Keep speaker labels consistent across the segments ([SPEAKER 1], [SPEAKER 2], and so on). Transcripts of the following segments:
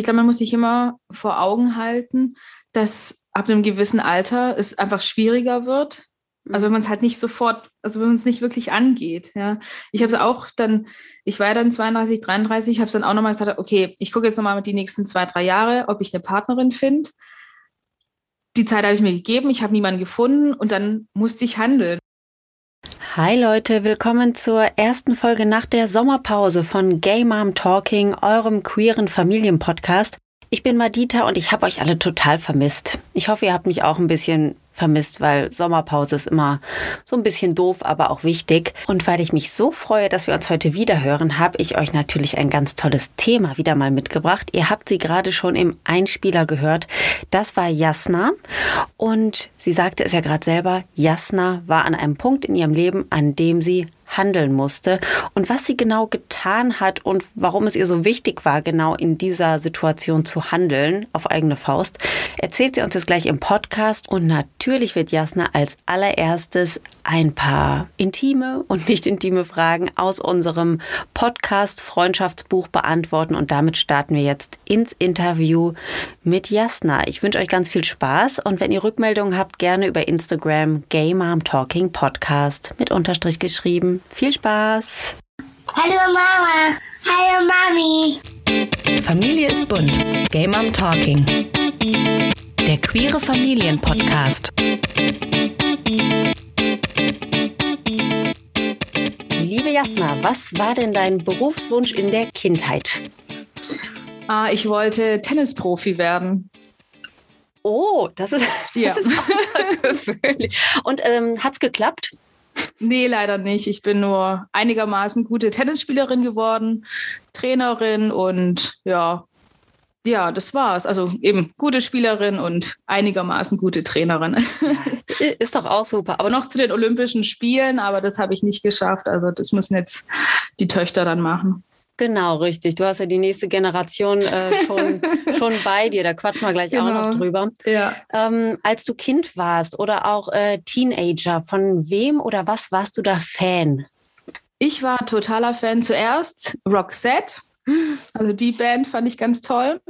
[SPEAKER 1] Ich glaube, man muss sich immer vor Augen halten, dass ab einem gewissen Alter es einfach schwieriger wird. Also wenn man es halt nicht sofort, also wenn man es nicht wirklich angeht, ja. Ich habe es auch dann, ich war ja dann 32, 33, habe es dann auch nochmal gesagt, okay, ich gucke jetzt nochmal die nächsten zwei, drei Jahre, ob ich eine Partnerin finde. Die Zeit habe ich mir gegeben, ich habe niemanden gefunden und dann musste ich handeln.
[SPEAKER 2] Hi Leute, willkommen zur ersten Folge nach der Sommerpause von Gay Mom Talking, eurem queeren Familienpodcast. Ich bin Madita und ich habe euch alle total vermisst. Ich hoffe, ihr habt mich auch ein bisschen vermisst, weil Sommerpause ist immer so ein bisschen doof, aber auch wichtig. Und weil ich mich so freue, dass wir uns heute wieder hören, habe ich euch natürlich ein ganz tolles Thema wieder mal mitgebracht. Ihr habt sie gerade schon im Einspieler gehört. Das war Jasna und sie sagte es ja gerade selber, Jasna war an einem Punkt in ihrem Leben, an dem sie handeln musste und was sie genau getan hat und warum es ihr so wichtig war, genau in dieser Situation zu handeln, auf eigene Faust, erzählt sie uns jetzt gleich im Podcast. Und natürlich wird Jasna als allererstes ein paar intime und nicht intime Fragen aus unserem Podcast Freundschaftsbuch beantworten. Und damit starten wir jetzt ins Interview mit Jasna. Ich wünsche euch ganz viel Spaß und wenn ihr Rückmeldungen habt, gerne über Instagram Gay Mom Talking Podcast mit Unterstrich geschrieben. Viel Spaß!
[SPEAKER 3] Hallo Mama! Hallo Mami!
[SPEAKER 4] Familie ist bunt. Gay Mom Talking. Der queere Familienpodcast.
[SPEAKER 2] Liebe Jasna, was war denn dein Berufswunsch in der Kindheit?
[SPEAKER 1] Ah, ich wollte Tennisprofi werden.
[SPEAKER 2] Oh, das ist,
[SPEAKER 1] Ja.
[SPEAKER 2] das ist außergewöhnlich. Und ähm, hat's geklappt?
[SPEAKER 1] Nee, leider nicht. Ich bin nur einigermaßen gute Tennisspielerin geworden, Trainerin und ja, ja, das war's. Also eben gute Spielerin und einigermaßen gute Trainerin.
[SPEAKER 2] Ist doch auch super.
[SPEAKER 1] Aber noch zu den Olympischen Spielen, aber das habe ich nicht geschafft. Also das müssen jetzt die Töchter dann machen.
[SPEAKER 2] Genau, richtig. Du hast ja die nächste Generation äh, schon, schon bei dir. Da quatschen wir gleich auch
[SPEAKER 1] Genau.
[SPEAKER 2] noch drüber.
[SPEAKER 1] Ja.
[SPEAKER 2] Ähm, als du Kind warst oder auch äh, Teenager, von wem oder was warst du da Fan?
[SPEAKER 1] Ich war totaler Fan zuerst Roxette. Also die Band fand ich ganz toll.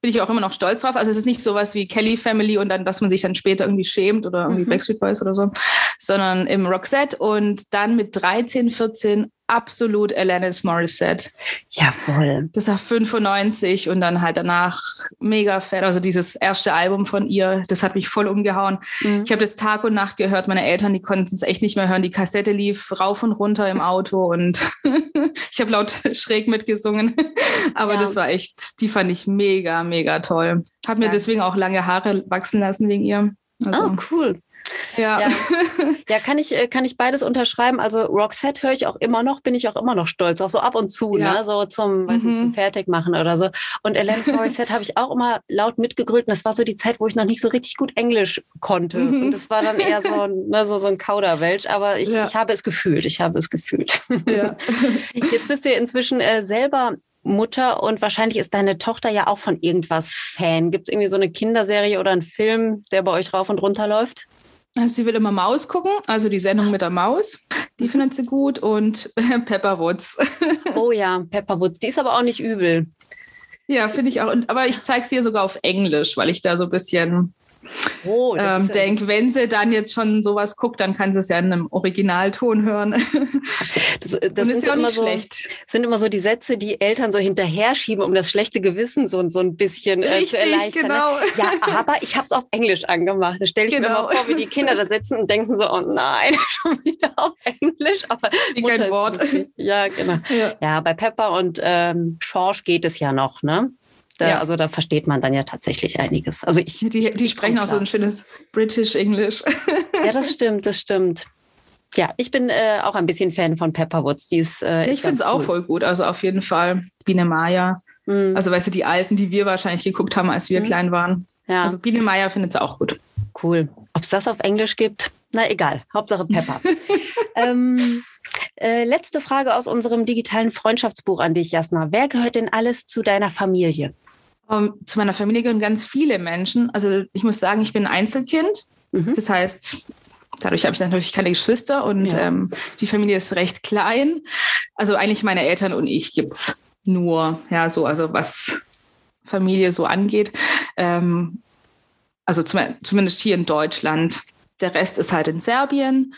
[SPEAKER 1] Bin ich auch immer noch stolz drauf. Also es ist nicht sowas wie Kelly Family und dann, dass man sich dann später irgendwie schämt oder irgendwie
[SPEAKER 2] Mhm.
[SPEAKER 1] Backstreet Boys oder so, sondern im Roxette und dann mit 13, 14 absolut Alanis Morissette.
[SPEAKER 2] Jawohl.
[SPEAKER 1] Das war 95 und dann halt danach mega fett. Also dieses erste Album von ihr, das hat mich voll umgehauen.
[SPEAKER 2] Mhm.
[SPEAKER 1] Ich habe das Tag und Nacht gehört. Meine Eltern, die konnten es echt nicht mehr hören. Die Kassette lief rauf und runter im Auto und ich habe laut schräg mitgesungen. Aber
[SPEAKER 2] Ja.
[SPEAKER 1] das war echt, die fand ich mega, mega toll. Habe mir
[SPEAKER 2] Ja.
[SPEAKER 1] deswegen auch lange Haare wachsen lassen wegen ihr. Also,
[SPEAKER 2] Oh, cool.
[SPEAKER 1] Ja.
[SPEAKER 2] Ja. Ja, kann ich, äh, kann ich beides unterschreiben. Also Roxette höre ich auch immer noch, bin ich auch immer noch stolz, auch so ab und zu,
[SPEAKER 1] Ja.
[SPEAKER 2] ne? so zum, weiß nicht,
[SPEAKER 1] Mhm.
[SPEAKER 2] zum Fertigmachen oder so. Und Alanis Morissette habe ich auch immer laut mitgegrölt. Und das war so die Zeit, wo ich noch nicht so richtig gut Englisch konnte.
[SPEAKER 1] Mhm.
[SPEAKER 2] Und das war dann eher so, ein- ne, so, so ein Kauderwelsch. Aber ich,
[SPEAKER 1] Ja.
[SPEAKER 2] ich habe es gefühlt, ich habe es gefühlt.
[SPEAKER 1] Ja.
[SPEAKER 2] Jetzt bist du ja inzwischen äh, selber Mutter und wahrscheinlich ist deine Tochter ja auch von irgendwas Fan. Gibt es irgendwie so eine Kinderserie oder einen Film, der bei euch rauf und runter läuft?
[SPEAKER 1] Also sie will immer Maus gucken, also die Sendung mit der Maus. Die findet sie gut und Pepper Woods.
[SPEAKER 2] Oh ja, Pepperwoods. Die ist aber auch nicht übel.
[SPEAKER 1] Ja, finde ich auch. Und, aber ich zeige es dir sogar auf Englisch, weil ich da so ein bisschen
[SPEAKER 2] Oh,
[SPEAKER 1] ähm,
[SPEAKER 2] ist ja-
[SPEAKER 1] denke, wenn sie dann jetzt schon sowas guckt, dann kann sie es ja in einem Originalton hören.
[SPEAKER 2] das, das
[SPEAKER 1] Und
[SPEAKER 2] sind,
[SPEAKER 1] ist ja
[SPEAKER 2] immer
[SPEAKER 1] nicht
[SPEAKER 2] so,
[SPEAKER 1] schlecht.
[SPEAKER 2] sind immer so die Sätze, die Eltern so hinterher schieben, um das schlechte Gewissen so, so ein bisschen äh, zu erleichtern. ne?
[SPEAKER 1] genau.
[SPEAKER 2] Ja, aber ich habe es auf Englisch angemacht. Da stelle ich mir
[SPEAKER 1] Genau.
[SPEAKER 2] mal vor, wie die Kinder da sitzen und denken so, oh nein, schon wieder auf Englisch. Aber
[SPEAKER 1] Wie kein Wort.
[SPEAKER 2] glücklich. Ja, genau.
[SPEAKER 1] Ja.
[SPEAKER 2] Ja, bei Pepper und ähm, Schorsch geht es ja noch, ne?
[SPEAKER 1] Ja.
[SPEAKER 2] Also da versteht man dann ja tatsächlich einiges. Also ich,
[SPEAKER 1] Die, die
[SPEAKER 2] ich
[SPEAKER 1] sprechen auch so
[SPEAKER 2] klar.
[SPEAKER 1] ein schönes British English.
[SPEAKER 2] Ja, das stimmt, das stimmt. Ja, ich bin äh, auch ein bisschen Fan von Pepperwoods. Die ist, äh,
[SPEAKER 1] ich finde es auch
[SPEAKER 2] cool.
[SPEAKER 1] voll gut. Also auf jeden Fall Biene Maya.
[SPEAKER 2] Mhm.
[SPEAKER 1] Also weißt du, die alten, die wir wahrscheinlich geguckt haben, als wir
[SPEAKER 2] Mhm.
[SPEAKER 1] klein waren.
[SPEAKER 2] ja,
[SPEAKER 1] Also Biene Maya findet es auch gut.
[SPEAKER 2] cool. Ob es das auf Englisch gibt? Na egal, Hauptsache Pepper. ähm, äh, letzte Frage aus unserem digitalen Freundschaftsbuch an dich, Jasna. Wer gehört denn alles zu deiner Familie?
[SPEAKER 1] Ähm, zu meiner Familie gehören ganz viele Menschen. Also ich muss sagen, ich bin ein Einzelkind.
[SPEAKER 2] Mhm.
[SPEAKER 1] Das heißt, dadurch habe ich natürlich keine Geschwister und
[SPEAKER 2] Ja.
[SPEAKER 1] ähm, die Familie ist recht klein. Also eigentlich meine Eltern und ich gibt es nur, ja, so, also was Familie so angeht. Ähm, also zum, zumindest hier in Deutschland. Der Rest ist halt in Serbien.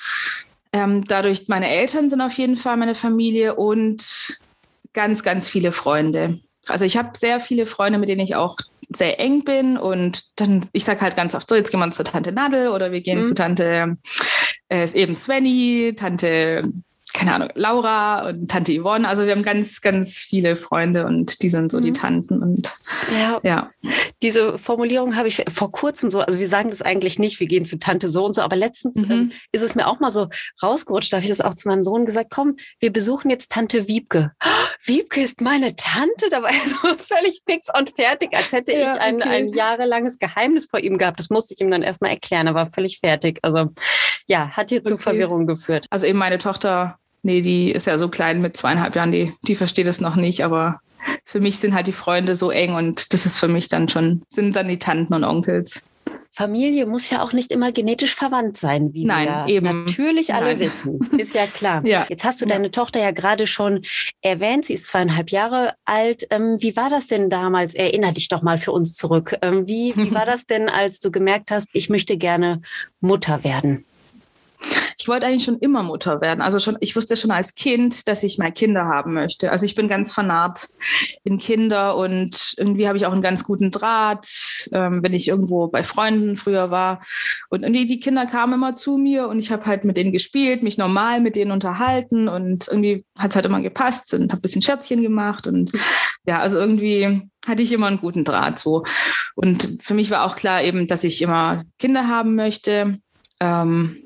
[SPEAKER 1] Ähm, dadurch, meine Eltern sind auf jeden Fall meine Familie und ganz, ganz viele Freunde. Also ich habe sehr viele Freunde, mit denen ich auch sehr eng bin und dann, ich sage halt ganz oft so, jetzt gehen wir zur Tante Nadel oder wir gehen mhm. zu Tante, äh, eben Svenny, Tante keine Ahnung, Laura und Tante Yvonne. Also wir haben ganz, ganz viele Freunde und die sind so mhm. die Tanten. Und
[SPEAKER 2] ja. ja. Diese Formulierung habe ich vor kurzem so, also wir sagen das eigentlich nicht, wir gehen zu Tante so und so, aber letztens mhm. ähm, ist es mir auch mal so rausgerutscht, da habe ich das auch zu meinem Sohn gesagt, komm, wir besuchen jetzt Tante Wiebke. Oh, Wiebke ist meine Tante, da war er so völlig fix und fertig, als hätte ja, ich ein, okay. ein jahrelanges Geheimnis vor ihm gehabt. Das musste ich ihm dann erstmal erklären, er war völlig fertig. Also ja, hat hier okay. zu Verwirrung geführt.
[SPEAKER 1] Also eben meine Tochter nee, die ist ja so klein mit zweieinhalb Jahren, die, die versteht es noch nicht, aber für mich sind halt die Freunde so eng und das ist für mich dann schon, sind dann die Tanten und Onkels.
[SPEAKER 2] Familie muss ja auch nicht immer genetisch verwandt sein, wie
[SPEAKER 1] Nein,
[SPEAKER 2] wir ja
[SPEAKER 1] eben.
[SPEAKER 2] natürlich alle Nein. wissen. Ist ja klar.
[SPEAKER 1] ja.
[SPEAKER 2] Jetzt hast du deine ja. Tochter ja gerade schon erwähnt. Sie ist zweieinhalb Jahre alt. Ähm, wie war das denn damals? Erinner dich doch mal für uns zurück. Ähm, wie, wie war das denn, als du gemerkt hast, ich möchte gerne Mutter werden?
[SPEAKER 1] Ich wollte eigentlich schon immer Mutter werden. Also schon, ich wusste schon als Kind, dass ich mal Kinder haben möchte. Also ich bin ganz vernarrt in Kinder und irgendwie habe ich auch einen ganz guten Draht, ähm, wenn ich irgendwo bei Freunden früher war. Und irgendwie die Kinder kamen immer zu mir und ich habe halt mit denen gespielt, mich normal mit denen unterhalten und irgendwie hat es halt immer gepasst und habe ein bisschen Scherzchen gemacht und ja, also irgendwie hatte ich immer einen guten Draht so. Und für mich war auch klar eben, dass ich immer Kinder haben möchte. Ähm,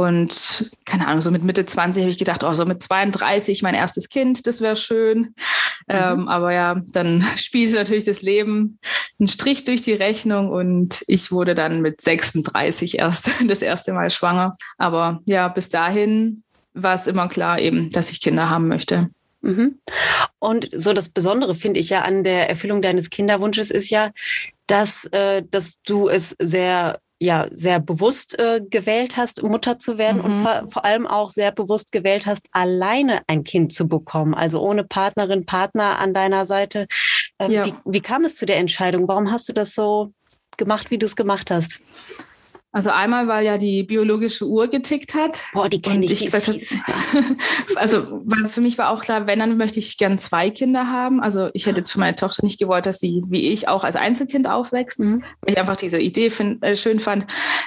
[SPEAKER 1] und keine Ahnung, so mit Mitte 20 habe ich gedacht, oh, so mit 32 mein erstes Kind, das wäre schön. Mhm. Ähm, aber ja, dann spielte natürlich das Leben einen Strich durch die Rechnung und ich wurde dann mit 36 erst das erste Mal schwanger. Aber ja, bis dahin war es immer klar eben, dass ich Kinder haben möchte.
[SPEAKER 2] Mhm. Und so das Besondere finde ich ja an der Erfüllung deines Kinderwunsches ist ja, dass, äh, dass du es sehr ja sehr bewusst äh, gewählt hast, Mutter zu werden mhm. und vor, vor, allem auch sehr bewusst gewählt hast, alleine ein Kind zu bekommen, also ohne Partnerin, Partner an deiner Seite. Ähm, ja. wie, wie kam es zu der Entscheidung? Warum hast du das so gemacht, wie du es gemacht hast?
[SPEAKER 1] Also einmal, weil ja die biologische Uhr getickt hat.
[SPEAKER 2] Boah, die kenne ich. ich
[SPEAKER 1] also für mich war auch klar, wenn, dann möchte ich gern zwei Kinder haben. Also ich hätte jetzt für meine Tochter nicht gewollt, dass sie wie ich auch als Einzelkind aufwächst. Mhm. Weil ich einfach diese Idee find, äh, schön fand,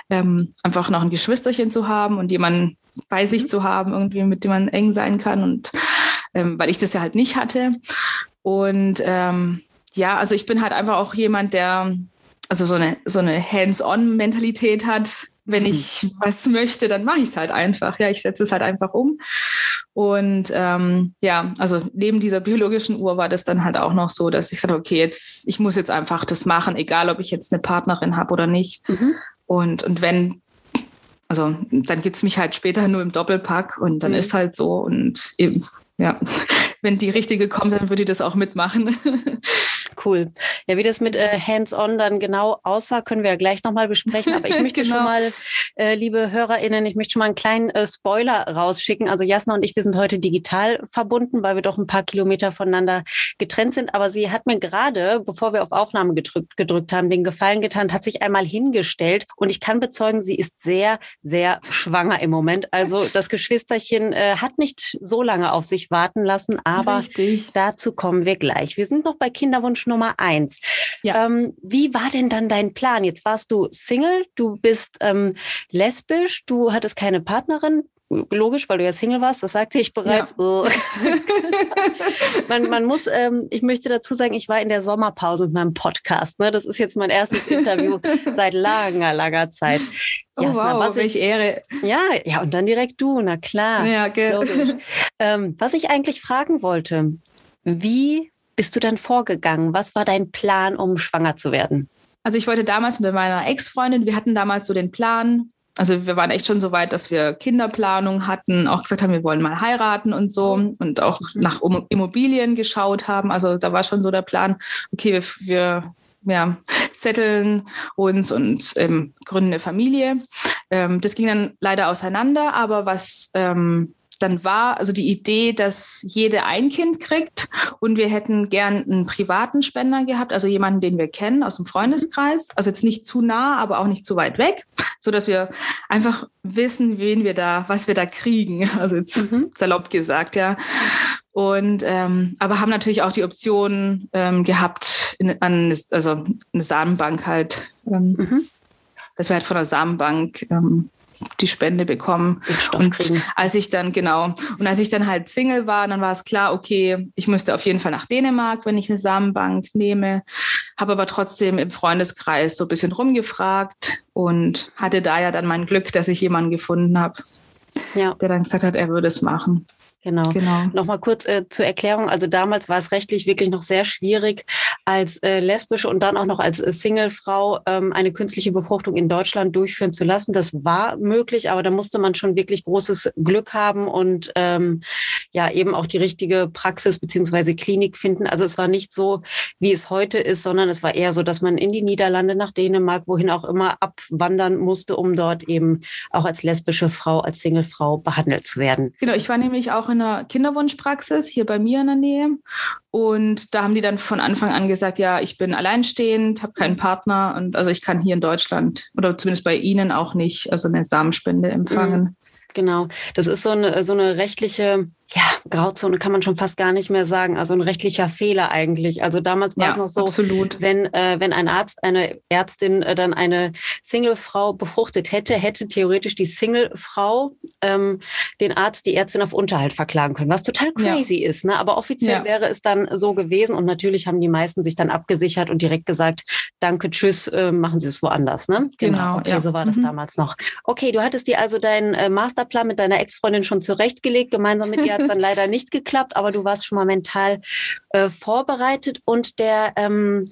[SPEAKER 1] ähm, einfach noch ein Geschwisterchen zu haben und jemanden bei sich mhm. zu haben, irgendwie mit dem man eng sein kann. Und ähm, weil ich das ja halt nicht hatte. Und ähm, ja, also ich bin halt einfach auch jemand, der also so eine, so eine Hands-on-Mentalität hat. Wenn ich was möchte, dann mache ich es halt einfach. Ja, ich setze es halt einfach um. Und ähm, ja, also neben dieser biologischen Uhr war das dann halt auch noch so, dass ich sagte, okay, jetzt, ich muss jetzt einfach das machen, egal ob ich jetzt eine Partnerin habe oder nicht. Mhm. Und, und wenn, also dann gibt es mich halt später nur im Doppelpack und dann mhm. ist halt so und eben, ja, wenn die richtige kommt, dann würde ich das auch mitmachen.
[SPEAKER 2] Cool. Ja, wie das mit äh, Hands-on dann genau aussah, können wir ja gleich nochmal besprechen. Aber ich möchte genau. schon mal, äh, liebe HörerInnen, ich möchte schon mal einen kleinen äh, Spoiler rausschicken. Also Jasna und ich, wir sind heute digital verbunden, weil wir doch ein paar Kilometer voneinander getrennt sind. Aber sie hat mir gerade, bevor wir auf Aufnahme gedrückt, gedrückt haben, den Gefallen getan, hat sich einmal hingestellt. Und ich kann bezeugen, sie ist sehr, sehr schwanger im Moment. Also das Geschwisterchen äh, hat nicht so lange auf sich warten lassen, aber Richtig. dazu kommen wir gleich. Wir sind noch bei Kinderwunsch Wunsch Nummer eins. Ja. Ähm, wie war denn dann dein Plan? Jetzt warst du Single, du bist ähm, lesbisch, du hattest keine Partnerin, logisch, weil du ja Single warst, das sagte ich bereits. Ja. man, man muss, ähm, ich möchte dazu sagen, ich war in der Sommerpause mit meinem Podcast. Ne? Das ist jetzt mein erstes Interview seit langer, langer Zeit.
[SPEAKER 1] Oh, Jasna, wow, was ich Ehre.
[SPEAKER 2] Ja, ja, und dann direkt du, na klar.
[SPEAKER 1] Ja,
[SPEAKER 2] logisch. Ähm, was ich eigentlich fragen wollte, wie bist du dann vorgegangen? Was war dein Plan, um schwanger zu werden?
[SPEAKER 1] Also ich wollte damals mit meiner Ex-Freundin, wir hatten damals so den Plan, also wir waren echt schon so weit, dass wir Kinderplanung hatten, auch gesagt haben, wir wollen mal heiraten und so und auch nach Immobilien geschaut haben. Also da war schon so der Plan, okay, wir, wir ja, setteln uns und ähm, gründen eine Familie. Ähm, das ging dann leider auseinander, aber was ähm, dann war also die Idee, dass jede ein Kind kriegt und wir hätten gern einen privaten Spender gehabt, also jemanden, den wir kennen aus dem Freundeskreis, also jetzt nicht zu nah, aber auch nicht zu weit weg, so dass wir einfach wissen, wen wir da, was wir da kriegen, also jetzt mhm. salopp gesagt, ja. Und ähm, aber haben natürlich auch die Option ähm, gehabt, in, an, also eine Samenbank halt, ähm, mhm. dass wir halt von der Samenbank ähm, die Spende bekommen. und kriegen. als ich dann, genau, und als ich dann halt Single war, dann war es klar, okay, ich müsste auf jeden Fall nach Dänemark, wenn ich eine Samenbank nehme. Habe aber trotzdem im Freundeskreis so ein bisschen rumgefragt und hatte da ja dann mein Glück, dass ich jemanden gefunden habe, ja. der dann gesagt hat, er würde es machen.
[SPEAKER 2] Genau. genau. Nochmal kurz äh, zur Erklärung. Also damals war es rechtlich wirklich noch sehr schwierig, als äh, lesbische und dann auch noch als äh, Singlefrau ähm, eine künstliche Befruchtung in Deutschland durchführen zu lassen. Das war möglich, aber da musste man schon wirklich großes Glück haben und ähm, ja eben auch die richtige Praxis beziehungsweise Klinik finden. Also es war nicht so, wie es heute ist, sondern es war eher so, dass man in die Niederlande, nach Dänemark, wohin auch immer abwandern musste, um dort eben auch als lesbische Frau, als Singlefrau behandelt zu werden.
[SPEAKER 1] Genau, ich war nämlich auch in einer Kinderwunschpraxis hier bei mir in der Nähe. Und da haben die dann von Anfang an gesagt, ja, ich bin alleinstehend, habe keinen Partner und also ich kann hier in Deutschland oder zumindest bei Ihnen auch nicht also eine Samenspende empfangen. Mhm.
[SPEAKER 2] Genau, das ist so eine, so eine rechtliche ja, Grauzone kann man schon fast gar nicht mehr sagen. Also ein rechtlicher Fehler eigentlich. Also damals war ja, es noch so, absolut. wenn äh, wenn ein Arzt, eine Ärztin äh, dann eine Singlefrau befruchtet hätte, hätte theoretisch die Singlefrau ähm, den Arzt, die Ärztin auf Unterhalt verklagen können, was total crazy ja. ist. Ne? Aber offiziell ja. wäre es dann so gewesen und natürlich haben die meisten sich dann abgesichert und direkt gesagt, danke, tschüss, äh, machen Sie es woanders. Ne?
[SPEAKER 1] Genau. genau
[SPEAKER 2] okay, so war das mhm. damals noch. Okay, du hattest dir also deinen äh, Masterplan mit deiner Ex-Freundin schon zurechtgelegt, gemeinsam mit ihr es dann leider nicht geklappt, aber du warst schon mal mental äh, vorbereitet und der, ähm,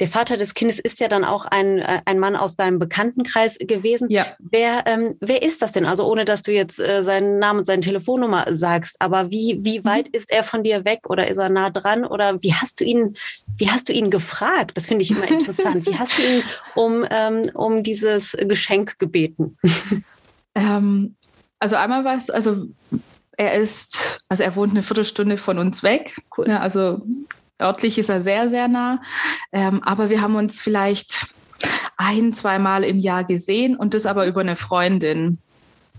[SPEAKER 2] der Vater des Kindes ist ja dann auch ein, äh, ein Mann aus deinem Bekanntenkreis gewesen. Ja. Wer, ähm, wer ist das denn? Also ohne, dass du jetzt äh, seinen Namen und seine Telefonnummer sagst, aber wie, wie mhm. weit mhm. ist er von dir weg oder ist er nah dran oder wie hast du ihn, wie hast du ihn gefragt? Das finde ich immer interessant. wie hast du ihn um, ähm, um dieses Geschenk gebeten?
[SPEAKER 1] Ähm, also einmal war es, also er ist, also er wohnt eine Viertelstunde von uns weg. Cool. Ja, also örtlich ist er sehr, sehr nah. Ähm, aber wir haben uns vielleicht ein, zweimal im Jahr gesehen und das aber über eine Freundin.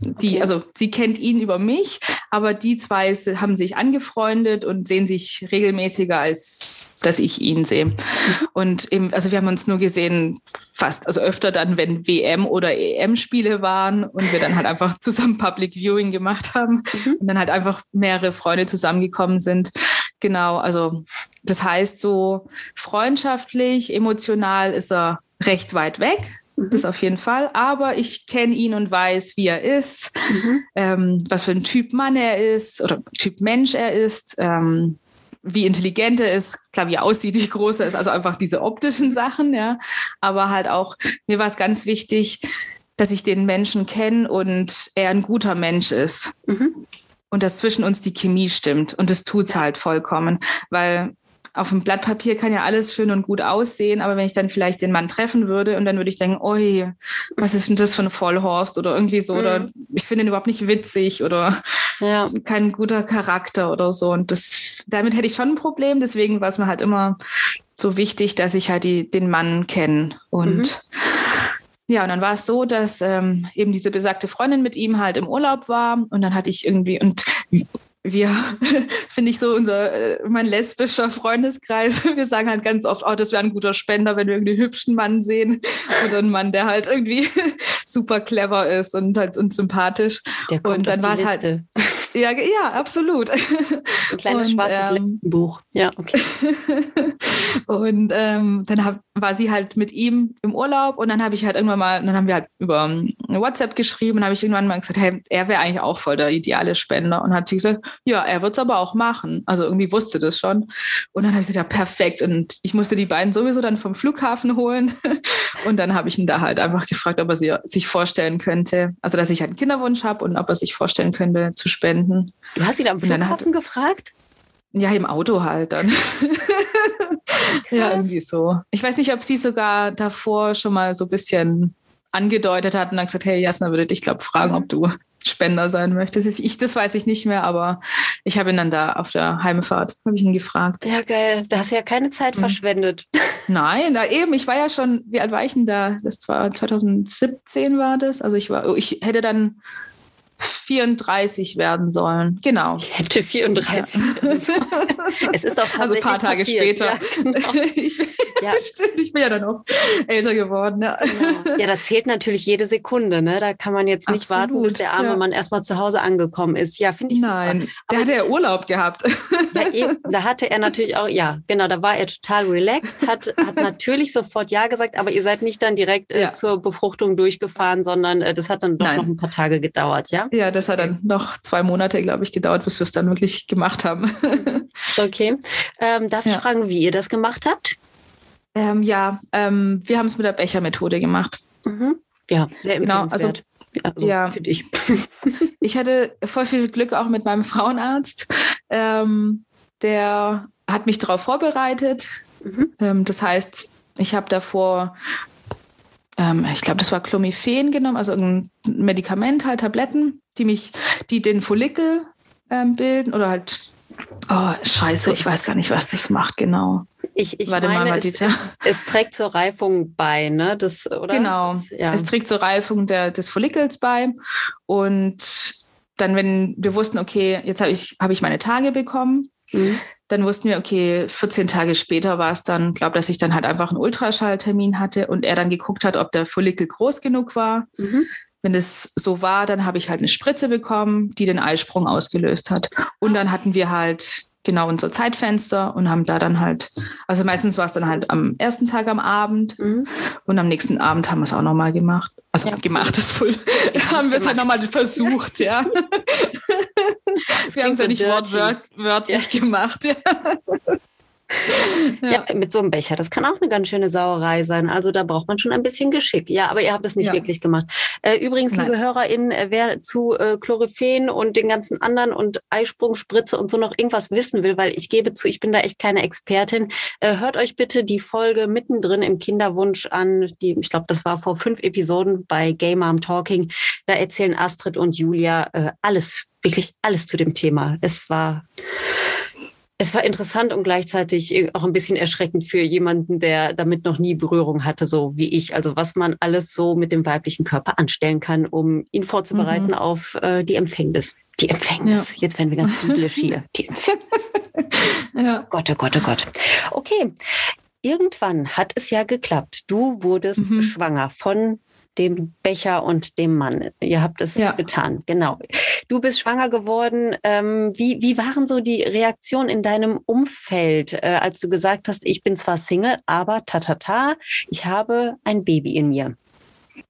[SPEAKER 1] Die, okay. also sie kennt ihn über mich, aber die zwei haben sich angefreundet und sehen sich regelmäßiger, als dass ich ihn sehe. Und eben, also wir haben uns nur gesehen, fast, also öfter dann, wenn WM oder EM-Spiele waren und wir dann halt einfach zusammen Public Viewing gemacht haben mhm. und dann halt einfach mehrere Freunde zusammengekommen sind. Genau, also das heißt so freundschaftlich, emotional ist er recht weit weg Mhm. Das auf jeden Fall. Aber ich kenne ihn und weiß, wie er ist, mhm. ähm, was für ein Typ Mann er ist oder Typ Mensch er ist, ähm, wie intelligent er ist, klar, wie er aussieht, wie groß er ist, also einfach diese optischen Sachen, ja. Aber halt auch, mir war es ganz wichtig, dass ich den Menschen kenne und er ein guter Mensch ist. Mhm. Und dass zwischen uns die Chemie stimmt. Und das tut es halt vollkommen. Weil auf dem Blatt Papier kann ja alles schön und gut aussehen, aber wenn ich dann vielleicht den Mann treffen würde und dann würde ich denken, oi, was ist denn das für ein Vollhorst oder irgendwie so, mhm. oder ich finde ihn überhaupt nicht witzig oder ja. kein guter Charakter oder so. Und das, damit hätte ich schon ein Problem, deswegen war es mir halt immer so wichtig, dass ich halt die, den Mann kenne. Und mhm. ja, und dann war es so, dass ähm, eben diese besagte Freundin mit ihm halt im Urlaub war und dann hatte ich irgendwie, und wir, finde ich so, unser, äh, mein lesbischer Freundeskreis, wir sagen halt ganz oft, oh, das wäre ein guter Spender, wenn wir irgendwie einen hübschen Mann sehen oder einen Mann, der halt irgendwie super clever ist und halt und sympathisch.
[SPEAKER 2] Der kommt und dann war es halt.
[SPEAKER 1] Ja, ja, absolut.
[SPEAKER 2] Ein kleines und, schwarzes ähm, Lesbenbuch. Ja, okay.
[SPEAKER 1] und ähm, dann hab, war sie halt mit ihm im Urlaub und dann habe ich halt irgendwann mal, dann haben wir halt über ähm, WhatsApp geschrieben und habe ich irgendwann mal gesagt, hey, er wäre eigentlich auch voll der ideale Spender. Und hat sie gesagt, ja, er wird es aber auch machen. Also irgendwie wusste das schon. Und dann habe ich gesagt, ja, perfekt. Und ich musste die beiden sowieso dann vom Flughafen holen. Und dann habe ich ihn da halt einfach gefragt, ob er sie, sich vorstellen könnte, also dass ich halt einen Kinderwunsch habe und ob er sich vorstellen könnte zu spenden.
[SPEAKER 2] Du hast ihn am Flughafen hat, gefragt?
[SPEAKER 1] Ja, im Auto halt dann. ja, irgendwie so. Ich weiß nicht, ob sie sogar davor schon mal so ein bisschen angedeutet hat und dann gesagt, hey Jasna, würde dich, glaube fragen, ob du Spender sein möchte. Das, ist, ich, das weiß ich nicht mehr, aber ich habe ihn dann da auf der Heimfahrt, habe ich ihn gefragt.
[SPEAKER 2] Ja, geil. Da hast du ja keine Zeit mhm. verschwendet.
[SPEAKER 1] Nein, da eben, ich war ja schon, wie alt war ich denn da? Das war 2017 war das. Also ich war, ich hätte dann 34 werden sollen. Genau.
[SPEAKER 2] Ich hätte 34
[SPEAKER 1] ja. Es ist auch Also ein paar Tage passiert. später. Ja, genau. ich, ja. Stimmt, ich bin ja dann auch älter geworden. Ja.
[SPEAKER 2] Genau. ja, da zählt natürlich jede Sekunde. Ne? Da kann man jetzt nicht Absolut. warten, bis der arme ja. Mann erstmal zu Hause angekommen ist. Ja, finde ich
[SPEAKER 1] Nein, super. der hatte ja Urlaub gehabt.
[SPEAKER 2] Ja, eben, da hatte er natürlich auch, ja, genau, da war er total relaxed, hat, hat natürlich sofort Ja gesagt, aber ihr seid nicht dann direkt äh, zur Befruchtung durchgefahren, sondern äh, das hat dann doch Nein. noch ein paar Tage gedauert, ja?
[SPEAKER 1] Ja, das hat dann noch zwei Monate, glaube ich, gedauert, bis wir es dann wirklich gemacht haben.
[SPEAKER 2] okay. Ähm, darf ja. ich fragen, wie ihr das gemacht habt?
[SPEAKER 1] Ähm, ja, ähm, wir haben es mit der Bechermethode gemacht.
[SPEAKER 2] Mhm. Ja, sehr genau, also
[SPEAKER 1] also ja, für dich. ich hatte voll viel Glück auch mit meinem Frauenarzt. Ähm, der hat mich darauf vorbereitet. Mhm. Ähm, das heißt, ich habe davor ähm, ich glaube, das war Clomiphen genommen, also ein Medikament, halt Tabletten, die mich, die den Follikel ähm, bilden oder halt, oh, scheiße, ich weiß gar nicht, was das macht, genau.
[SPEAKER 2] Ich, ich Warte meine, mal, es, es, es, trägt zur Reifung bei, ne? Das, oder?
[SPEAKER 1] Genau, das, ja. es trägt zur Reifung der, des Follikels bei und dann, wenn wir wussten, okay, jetzt habe ich, hab ich meine Tage bekommen, mhm dann wussten wir, okay, 14 Tage später war es dann, glaube dass ich dann halt einfach einen Ultraschalltermin hatte und er dann geguckt hat, ob der Follikel groß genug war. Mhm. Wenn es so war, dann habe ich halt eine Spritze bekommen, die den Eisprung ausgelöst hat. Und dann hatten wir halt genau unser Zeitfenster und haben da dann halt, also meistens war es dann halt am ersten Tag am Abend mhm. und am nächsten Abend haben wir es auch nochmal gemacht. Also ja. gemacht ist voll, ja, haben wir es halt nochmal versucht, ja. wir haben es ja nicht wortwörtlich ja. gemacht. Ja.
[SPEAKER 2] Ja. ja. mit so einem Becher. Das kann auch eine ganz schöne Sauerei sein. Also da braucht man schon ein bisschen Geschick. Ja, aber ihr habt es nicht ja. wirklich gemacht. Äh, übrigens, Nein. liebe HörerInnen, äh, wer zu äh, Chloriphen und den ganzen anderen und Eisprungspritze und so noch irgendwas wissen will, weil ich gebe zu, ich bin da echt keine Expertin, äh, hört euch bitte die Folge mittendrin im Kinderwunsch an. Die, ich glaube, das war vor fünf Episoden bei Game Mom Talking. Da erzählen Astrid und Julia äh, alles, wirklich alles zu dem Thema. Es war es war interessant und gleichzeitig auch ein bisschen erschreckend für jemanden, der damit noch nie Berührung hatte, so wie ich. Also was man alles so mit dem weiblichen Körper anstellen kann, um ihn vorzubereiten mhm. auf äh, die Empfängnis. Die Empfängnis. Ja. Jetzt werden wir ganz biblisch hier. Die Empfängnis. ja. Gott, oh Gott, oh Gott. Okay. Irgendwann hat es ja geklappt. Du wurdest mhm. schwanger von dem Becher und dem Mann. Ihr habt es ja. getan, genau. Du bist schwanger geworden. Ähm, wie, wie waren so die Reaktionen in deinem Umfeld, äh, als du gesagt hast, ich bin zwar Single, aber tatata, ich habe ein Baby in mir?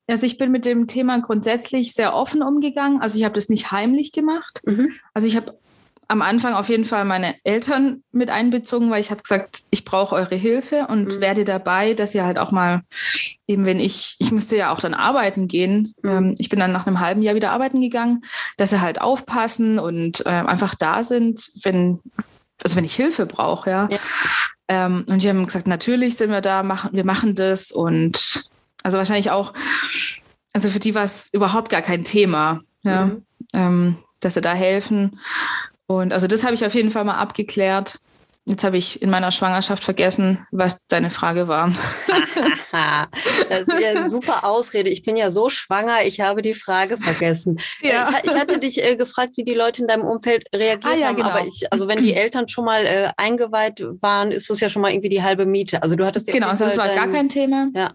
[SPEAKER 1] Also ich bin mit dem Thema grundsätzlich sehr offen umgegangen. Also ich habe das nicht heimlich gemacht. Mhm. Also ich habe am Anfang auf jeden Fall meine Eltern mit einbezogen, weil ich habe gesagt, ich brauche eure Hilfe und mhm. werde dabei, dass ihr halt auch mal, eben wenn ich, ich musste ja auch dann arbeiten gehen, mhm. ähm, ich bin dann nach einem halben Jahr wieder arbeiten gegangen, dass sie halt aufpassen und äh, einfach da sind, wenn, also wenn ich Hilfe brauche, ja. ja. Ähm, und die haben gesagt, natürlich sind wir da, machen, wir machen das und also wahrscheinlich auch, also für die war es überhaupt gar kein Thema, ja. Mhm. Ähm, dass sie da helfen. Und also das habe ich auf jeden Fall mal abgeklärt. Jetzt habe ich in meiner Schwangerschaft vergessen, was deine Frage war.
[SPEAKER 2] das ist ja eine super Ausrede. Ich bin ja so schwanger, ich habe die Frage vergessen. Ja. Ich, ich, hatte dich äh, gefragt, wie die Leute in deinem Umfeld reagiert ah, ja, haben, genau. aber ich, also wenn die Eltern schon mal äh, eingeweiht waren, ist das ja schon mal irgendwie die halbe Miete. Also du hattest ja
[SPEAKER 1] Genau, also das war dein, gar kein Thema.
[SPEAKER 2] Ja.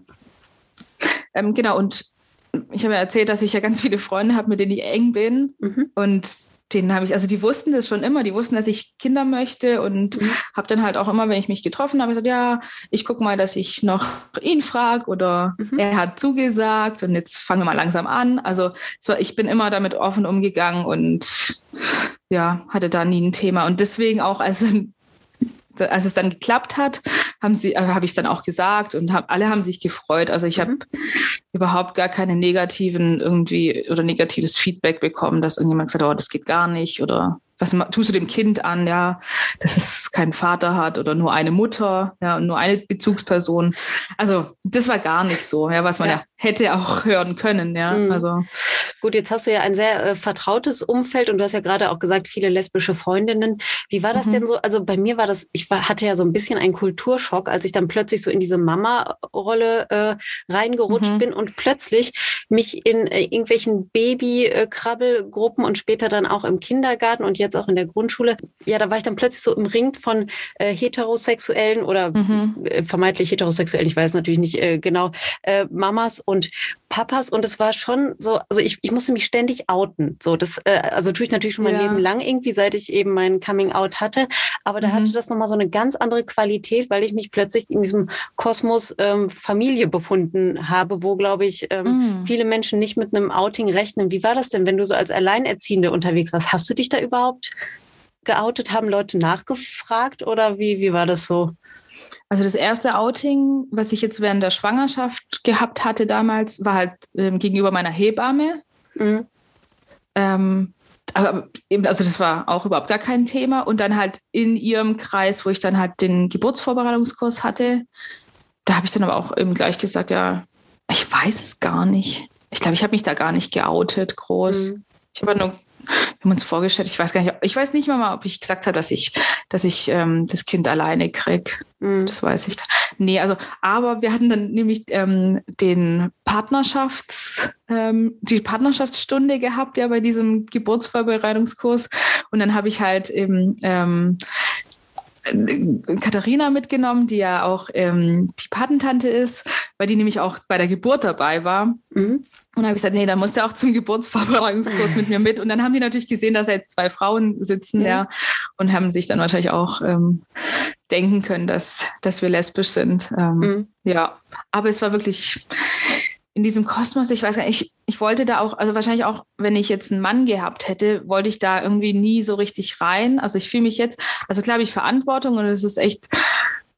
[SPEAKER 1] Ähm, genau, und ich habe ja erzählt, dass ich ja ganz viele Freunde habe, mit denen ich eng bin. Mhm. Und denen habe ich, also die wussten das schon immer, die wussten, dass ich Kinder möchte und mhm. habe dann halt auch immer, wenn ich mich getroffen habe, gesagt, ja, ich gucke mal, dass ich noch ihn frage oder mhm. er hat zugesagt und jetzt fangen wir mal langsam an. Also war, ich bin immer damit offen umgegangen und ja, hatte da nie ein Thema. Und deswegen auch, als als es dann geklappt hat, haben sie, äh, habe ich es dann auch gesagt und hab, alle haben sich gefreut. Also ich mhm. habe überhaupt gar keine negativen irgendwie oder negatives Feedback bekommen, dass irgendjemand gesagt hat, oh, das geht gar nicht oder was tust du dem Kind an, ja, dass es keinen Vater hat oder nur eine Mutter, ja, und nur eine Bezugsperson. Also das war gar nicht so, ja, was man ja, ja hätte auch hören können, ja. Mhm. Also
[SPEAKER 2] gut, jetzt hast du ja ein sehr äh, vertrautes Umfeld und du hast ja gerade auch gesagt, viele lesbische Freundinnen. Wie war das mhm. denn so? Also bei mir war das, ich war, hatte ja so ein bisschen einen Kulturschock, als ich dann plötzlich so in diese Mama-Rolle äh, reingerutscht mhm. bin und plötzlich mich in äh, irgendwelchen Baby-Krabbelgruppen und später dann auch im Kindergarten und jetzt auch in der Grundschule, ja, da war ich dann plötzlich so im Ring von äh, heterosexuellen oder mhm. äh, vermeintlich heterosexuellen, ich weiß natürlich nicht äh, genau, Mamas und Papas und es war schon so, also ich, ich musste mich ständig outen. So, das, äh, also tue ich natürlich schon mein ja. Leben lang irgendwie, seit ich eben mein Coming Out hatte. Aber da mhm. hatte das nochmal so eine ganz andere Qualität, weil ich mich plötzlich in diesem Kosmos ähm, Familie befunden habe, wo, glaube ich, ähm, mhm. viele Menschen nicht mit einem Outing rechnen. Wie war das denn, wenn du so als Alleinerziehende unterwegs warst? Hast du dich da überhaupt geoutet? Haben Leute nachgefragt oder wie, wie war das so?
[SPEAKER 1] Also das erste Outing, was ich jetzt während der Schwangerschaft gehabt hatte damals, war halt ähm, gegenüber meiner Hebamme. Mhm. Ähm, aber eben, also das war auch überhaupt gar kein Thema. Und dann halt in ihrem Kreis, wo ich dann halt den Geburtsvorbereitungskurs hatte, da habe ich dann aber auch eben gleich gesagt, ja, ich weiß es gar nicht. Ich glaube, ich habe mich da gar nicht geoutet groß. Mhm. Ich habe nur wir haben uns vorgestellt, ich weiß gar nicht, ich weiß nicht mal, ob ich gesagt habe, dass ich, dass ich ähm, das Kind alleine kriege. Mhm. Das weiß ich. Nee, also, aber wir hatten dann nämlich ähm, den Partnerschafts, ähm, die Partnerschaftsstunde gehabt, ja, bei diesem Geburtsvorbereitungskurs. Und dann habe ich halt eben ähm, Katharina mitgenommen, die ja auch ähm, die Patentante ist, weil die nämlich auch bei der Geburt dabei war. Mhm. Und dann habe ich gesagt, nee, dann muss der auch zum Geburtsvorbereitungskurs mit mir mit. Und dann haben die natürlich gesehen, dass da jetzt zwei Frauen sitzen, mhm. ja, und haben sich dann wahrscheinlich auch ähm, denken können, dass, dass wir lesbisch sind. Ähm, mhm. Ja, aber es war wirklich in diesem Kosmos, ich weiß gar nicht, ich, ich wollte da auch, also wahrscheinlich auch, wenn ich jetzt einen Mann gehabt hätte, wollte ich da irgendwie nie so richtig rein. Also ich fühle mich jetzt, also klar habe ich Verantwortung und es ist echt,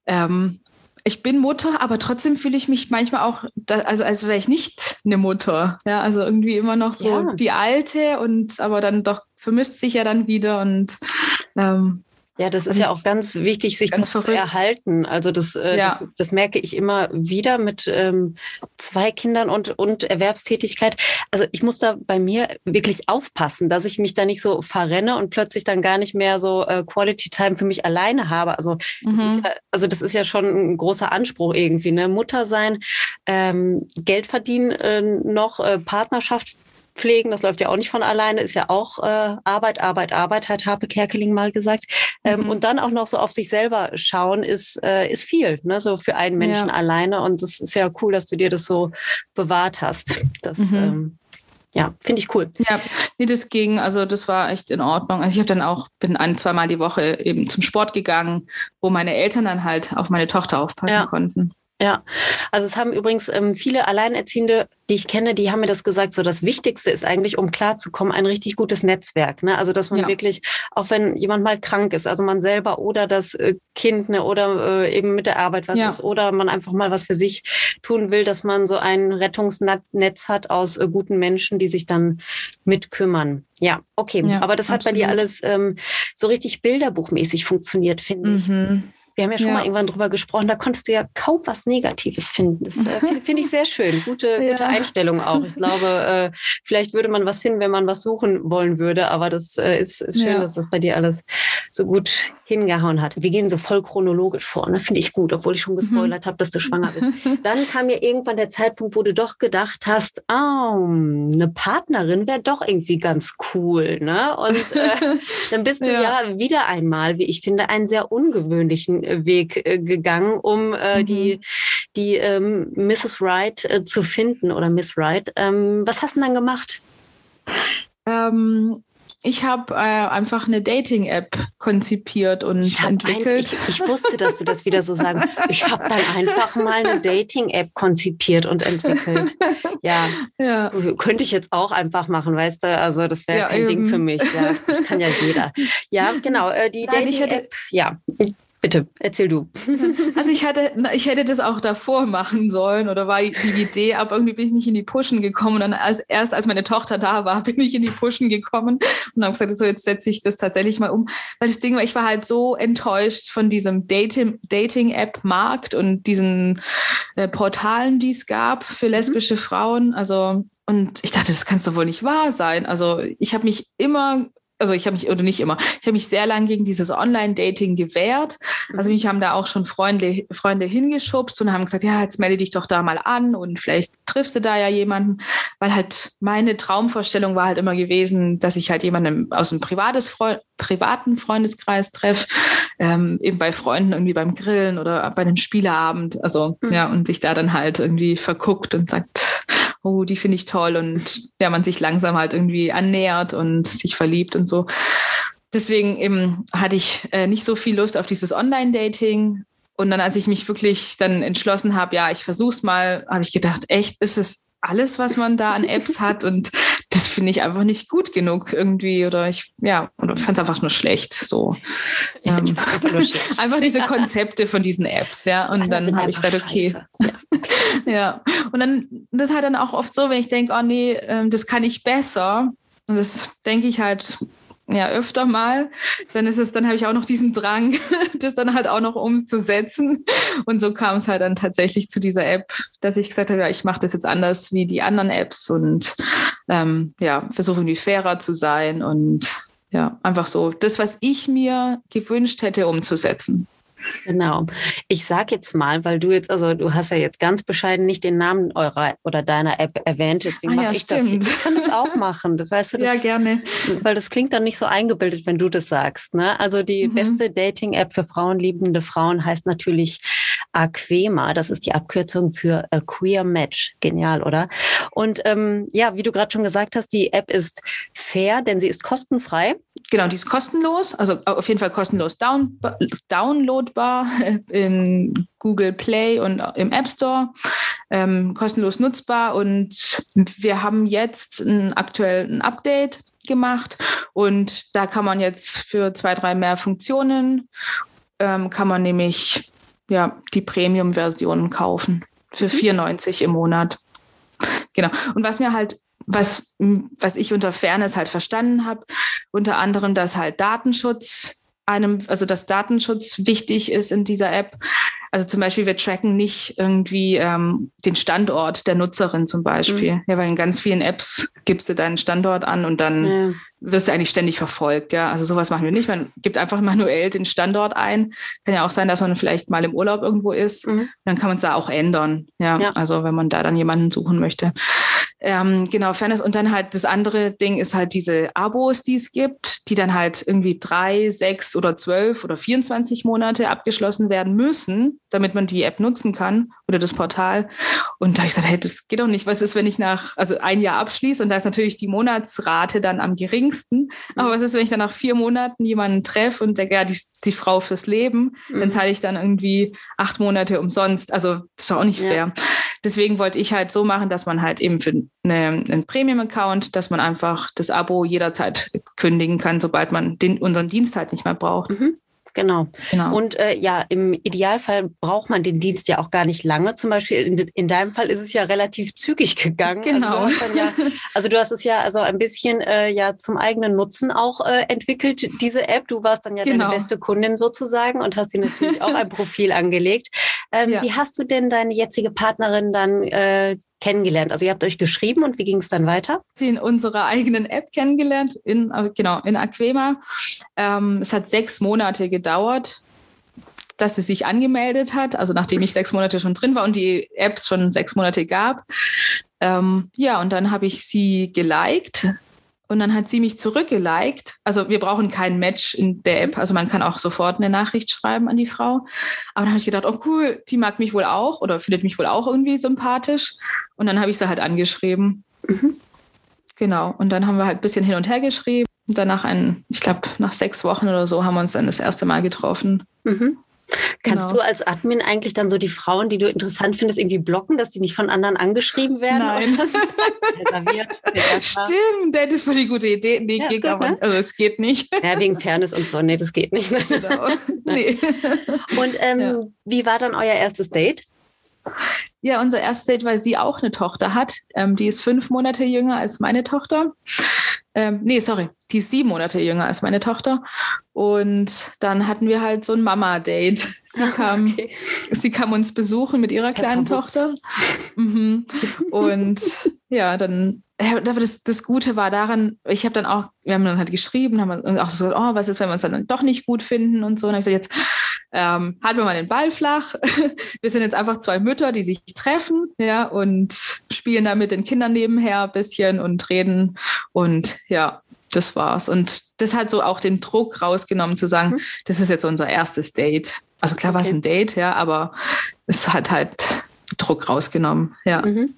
[SPEAKER 1] ähm, ich bin Mutter, aber trotzdem fühle ich mich manchmal auch, da, also als wäre ich nicht eine Mutter. Ja, also irgendwie immer noch so ja. die alte und aber dann doch vermischt sich ja dann wieder und ähm,
[SPEAKER 2] ja, das ist ja auch ganz wichtig, sich ganz das verrückt. zu erhalten. Also das, äh, ja. das, das, merke ich immer wieder mit ähm, zwei Kindern und, und Erwerbstätigkeit. Also ich muss da bei mir wirklich aufpassen, dass ich mich da nicht so verrenne und plötzlich dann gar nicht mehr so äh, Quality Time für mich alleine habe. Also, mhm. das ist ja, also das ist ja schon ein großer Anspruch irgendwie. Ne? Mutter sein, ähm, Geld verdienen äh, noch, äh, Partnerschaft pflegen, das läuft ja auch nicht von alleine, ist ja auch äh, Arbeit, Arbeit, Arbeit, hat Harpe Kerkeling mal gesagt. Ähm, mhm. Und dann auch noch so auf sich selber schauen, ist, äh, ist viel, ne? so für einen Menschen ja. alleine. Und das ist ja cool, dass du dir das so bewahrt hast. Das, mhm. ähm, ja, finde ich cool.
[SPEAKER 1] Ja, nee, das ging, also das war echt in Ordnung. Also ich habe dann auch, bin ein, zweimal die Woche eben zum Sport gegangen, wo meine Eltern dann halt auf meine Tochter aufpassen ja. konnten.
[SPEAKER 2] Ja, also es haben übrigens ähm, viele Alleinerziehende, die ich kenne, die haben mir das gesagt, so das Wichtigste ist eigentlich, um klarzukommen, ein richtig gutes Netzwerk. Ne? Also dass man ja. wirklich, auch wenn jemand mal krank ist, also man selber oder das äh, Kind ne, oder äh, eben mit der Arbeit was ja. ist oder man einfach mal was für sich tun will, dass man so ein Rettungsnetz hat aus äh, guten Menschen, die sich dann mitkümmern. Ja, okay. Ja, Aber das hat absolut. bei dir alles ähm, so richtig bilderbuchmäßig funktioniert, finde ich. Wir haben ja schon ja. mal irgendwann drüber gesprochen, da konntest du ja kaum was Negatives finden. Das äh, finde find ich sehr schön. Gute, ja. gute Einstellung auch. Ich glaube, äh, vielleicht würde man was finden, wenn man was suchen wollen würde, aber das äh, ist, ist schön, ja. dass das bei dir alles so gut hingehauen hat. Wir gehen so voll chronologisch vor, ne? finde ich gut, obwohl ich schon mhm. gespoilert mhm. habe, dass du schwanger bist. Dann kam mir irgendwann der Zeitpunkt, wo du doch gedacht hast, oh, eine Partnerin wäre doch irgendwie ganz cool. Ne? Und äh, dann bist du ja. ja wieder einmal, wie ich finde, einen sehr ungewöhnlichen Weg äh, gegangen, um äh, mhm. die, die ähm, Mrs. Wright äh, zu finden oder Miss Wright. Ähm, was hast du denn dann gemacht?
[SPEAKER 1] Ähm, ich habe äh, einfach eine Dating-App konzipiert und entwickelt.
[SPEAKER 2] Ein, ich, ich, wusste, dass du das wieder so sagen. Ich habe dann einfach mal eine Dating-App konzipiert und entwickelt. Ja, ja, könnte ich jetzt auch einfach machen, weißt du? Also das wäre ja, kein eben. Ding für mich. Ja, das kann ja jeder. Ja, genau. Äh, die Dating-App, ja. Bitte, erzähl du.
[SPEAKER 1] Also ich hatte, ich hätte das auch davor machen sollen oder war die Idee, aber irgendwie bin ich nicht in die Pushen gekommen. Und dann als, erst als meine Tochter da war, bin ich in die Pushen gekommen und habe gesagt, so jetzt setze ich das tatsächlich mal um. Weil das Ding war, ich war halt so enttäuscht von diesem Dating-App-Markt und diesen äh, Portalen, die es gab für lesbische mhm. Frauen. Also und ich dachte, das kann doch wohl nicht wahr sein. Also ich habe mich immer also ich habe mich, oder nicht immer, ich habe mich sehr lange gegen dieses Online-Dating gewehrt. Also mich haben da auch schon Freunde, Freunde hingeschubst und haben gesagt, ja, jetzt melde dich doch da mal an und vielleicht triffst du da ja jemanden. Weil halt meine Traumvorstellung war halt immer gewesen, dass ich halt jemanden aus einem privates Freund, privaten Freundeskreis treffe, ähm, eben bei Freunden irgendwie beim Grillen oder bei einem Spieleabend. Also mhm. ja, und sich da dann halt irgendwie verguckt und sagt, oh, die finde ich toll und ja, man sich langsam halt irgendwie annähert und sich verliebt und so. Deswegen eben hatte ich äh, nicht so viel Lust auf dieses Online-Dating. Und dann, als ich mich wirklich dann entschlossen habe, ja, ich versuch's mal, habe ich gedacht, echt, ist es alles, was man da an Apps hat und das finde ich einfach nicht gut genug irgendwie oder ich ja oder fand es einfach nur schlecht so. Ja, ähm, einfach diese Konzepte von diesen Apps ja und dann habe ich gesagt okay. ja. ja. und dann das halt dann auch oft so wenn ich denke oh nee ähm, das kann ich besser. Und das denke ich halt ja öfter mal, dann ist es, dann habe ich auch noch diesen Drang, das dann halt auch noch umzusetzen. Und so kam es halt dann tatsächlich zu dieser App, dass ich gesagt habe, ja, ich mache das jetzt anders wie die anderen Apps und ähm, ja, versuche irgendwie fairer zu sein und ja, einfach so das, was ich mir gewünscht hätte, umzusetzen.
[SPEAKER 2] Genau. Ich sage jetzt mal, weil du jetzt, also du hast ja jetzt ganz bescheiden nicht den Namen eurer oder deiner App erwähnt, deswegen ah, mache ja, ich stimmt. das. Ich kann das auch machen. Weißt du, das,
[SPEAKER 1] ja, gerne.
[SPEAKER 2] Weil das klingt dann nicht so eingebildet, wenn du das sagst. Ne? Also die mhm. beste Dating-App für frauenliebende Frauen heißt natürlich Aquema. Das ist die Abkürzung für A Queer Match. Genial, oder? Und ähm, ja, wie du gerade schon gesagt hast, die App ist fair, denn sie ist kostenfrei.
[SPEAKER 1] Genau, die ist kostenlos, also auf jeden Fall kostenlos down, downloadbar in Google Play und im App Store, ähm, kostenlos nutzbar. Und wir haben jetzt ein aktuell Update gemacht und da kann man jetzt für zwei, drei mehr Funktionen, ähm, kann man nämlich ja, die Premium-Version kaufen für 94 mhm. im Monat. Genau. Und was mir halt was, was ich unter Fairness halt verstanden habe, unter anderem, dass halt Datenschutz einem, also dass Datenschutz wichtig ist in dieser App. Also zum Beispiel, wir tracken nicht irgendwie ähm, den Standort der Nutzerin zum Beispiel. Mhm. Ja, weil in ganz vielen Apps gibst du deinen Standort an und dann ja. wirst du eigentlich ständig verfolgt. Ja, also sowas machen wir nicht. Man gibt einfach manuell den Standort ein. Kann ja auch sein, dass man vielleicht mal im Urlaub irgendwo ist. Mhm. Dann kann man es da auch ändern. Ja? ja, also wenn man da dann jemanden suchen möchte. Ähm, genau, Fairness. Und dann halt das andere Ding ist halt diese Abos, die es gibt, die dann halt irgendwie drei, sechs oder zwölf oder 24 Monate abgeschlossen werden müssen, damit man die App nutzen kann oder das Portal. Und da habe ich gesagt, hey, das geht doch nicht. Was ist, wenn ich nach, also ein Jahr abschließe und da ist natürlich die Monatsrate dann am geringsten. Aber was ist, wenn ich dann nach vier Monaten jemanden treffe und denke, ja, die, die Frau fürs Leben, mhm. dann zahle ich dann irgendwie acht Monate umsonst. Also das ist auch nicht ja. fair. Deswegen wollte ich halt so machen, dass man halt eben für eine, einen Premium-Account, dass man einfach das Abo jederzeit kündigen kann, sobald man den, unseren Dienst halt nicht mehr braucht. Mhm.
[SPEAKER 2] Genau. genau. Und äh, ja, im Idealfall braucht man den Dienst ja auch gar nicht lange. Zum Beispiel in, in deinem Fall ist es ja relativ zügig gegangen.
[SPEAKER 1] Genau.
[SPEAKER 2] Also du, ja, also du hast es ja also ein bisschen äh, ja zum eigenen Nutzen auch äh, entwickelt, diese App. Du warst dann ja genau. deine beste Kundin sozusagen und hast dir natürlich auch ein Profil angelegt. Ähm, ja. Wie hast du denn deine jetzige Partnerin dann äh, kennengelernt? Also ihr habt euch geschrieben und wie ging es dann weiter?
[SPEAKER 1] Sie in unserer eigenen App kennengelernt, in, äh, genau, in Aquema. Ähm, es hat sechs Monate gedauert, dass sie sich angemeldet hat, also nachdem ich sechs Monate schon drin war und die Apps schon sechs Monate gab. Ähm, ja, und dann habe ich sie geliked und dann hat sie mich zurückgeliked. Also wir brauchen kein Match in der App. Also man kann auch sofort eine Nachricht schreiben an die Frau. Aber dann habe ich gedacht, oh cool, die mag mich wohl auch oder findet mich wohl auch irgendwie sympathisch. Und dann habe ich sie halt angeschrieben. Mhm. Genau. Und dann haben wir halt ein bisschen hin und her geschrieben. Und danach ein, ich glaube, nach sechs Wochen oder so haben wir uns dann das erste Mal getroffen. Mhm.
[SPEAKER 2] Kannst
[SPEAKER 1] Genau.
[SPEAKER 2] du als Admin eigentlich dann so die Frauen, die du interessant findest, irgendwie blocken, dass die nicht von anderen angeschrieben werden?
[SPEAKER 1] Nein.
[SPEAKER 2] Reserviert.
[SPEAKER 1] Stimmt, das ist voll die gute Idee. Nee,
[SPEAKER 2] Ja,
[SPEAKER 1] geht
[SPEAKER 2] gut,
[SPEAKER 1] aber
[SPEAKER 2] ne?
[SPEAKER 1] Also es geht nicht.
[SPEAKER 2] Ja, wegen Fairness und so. Nee, das geht nicht. ne?
[SPEAKER 1] Genau. nee.
[SPEAKER 2] Und ähm,
[SPEAKER 1] Ja.
[SPEAKER 2] wie war dann euer erstes Date?
[SPEAKER 1] Ja, unser erstes Date, weil sie auch eine Tochter hat. Ähm, die ist fünf Monate jünger als meine Tochter. Ähm, nee, sorry, die ist sieben Monate jünger als meine Tochter. Und dann hatten wir halt so ein Mama-Date. Sie, kam,
[SPEAKER 2] Okay.
[SPEAKER 1] sie kam uns besuchen mit ihrer kleinen. Tochter. Mhm. Und ja, dann, aber das, das Gute war daran, ich habe dann auch, wir haben dann halt geschrieben, haben auch so, oh, was ist, wenn wir uns dann doch nicht gut finden und so. Und dann habe ich gesagt, jetzt ähm, halten wir mal den Ball flach. Wir sind jetzt einfach zwei Mütter, die sich treffen, ja, und spielen da mit den Kindern nebenher ein bisschen und reden. Und ja, das war's. Und das hat so auch den Druck rausgenommen, zu sagen,
[SPEAKER 2] Mhm.
[SPEAKER 1] das ist jetzt unser erstes Date. Also klar war es
[SPEAKER 2] Okay.
[SPEAKER 1] ein Date, ja, aber es hat halt Druck rausgenommen, ja.
[SPEAKER 2] Mhm.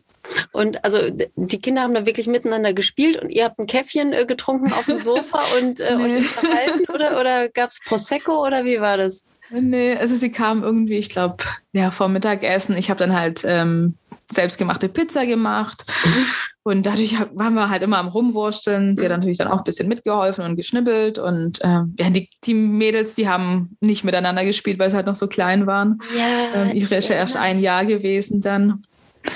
[SPEAKER 2] Und also die Kinder haben da wirklich miteinander gespielt und ihr habt ein Käffchen äh, getrunken auf dem Sofa und äh, euch unterhalten oder, oder gab es Prosecco oder wie war das?
[SPEAKER 1] Nee, also sie kam irgendwie, ich glaube, ja, vor Mittagessen. Ich habe dann halt ähm, selbstgemachte Pizza gemacht. Und dadurch waren wir halt immer am Rumwursteln. Sie hat natürlich dann auch ein bisschen mitgeholfen und geschnibbelt. Und ähm, ja, die, die Mädels, die haben nicht miteinander gespielt, weil sie halt noch so klein waren.
[SPEAKER 2] Ja,
[SPEAKER 1] Ähm, ihre ist ja erst ein Jahr gewesen dann.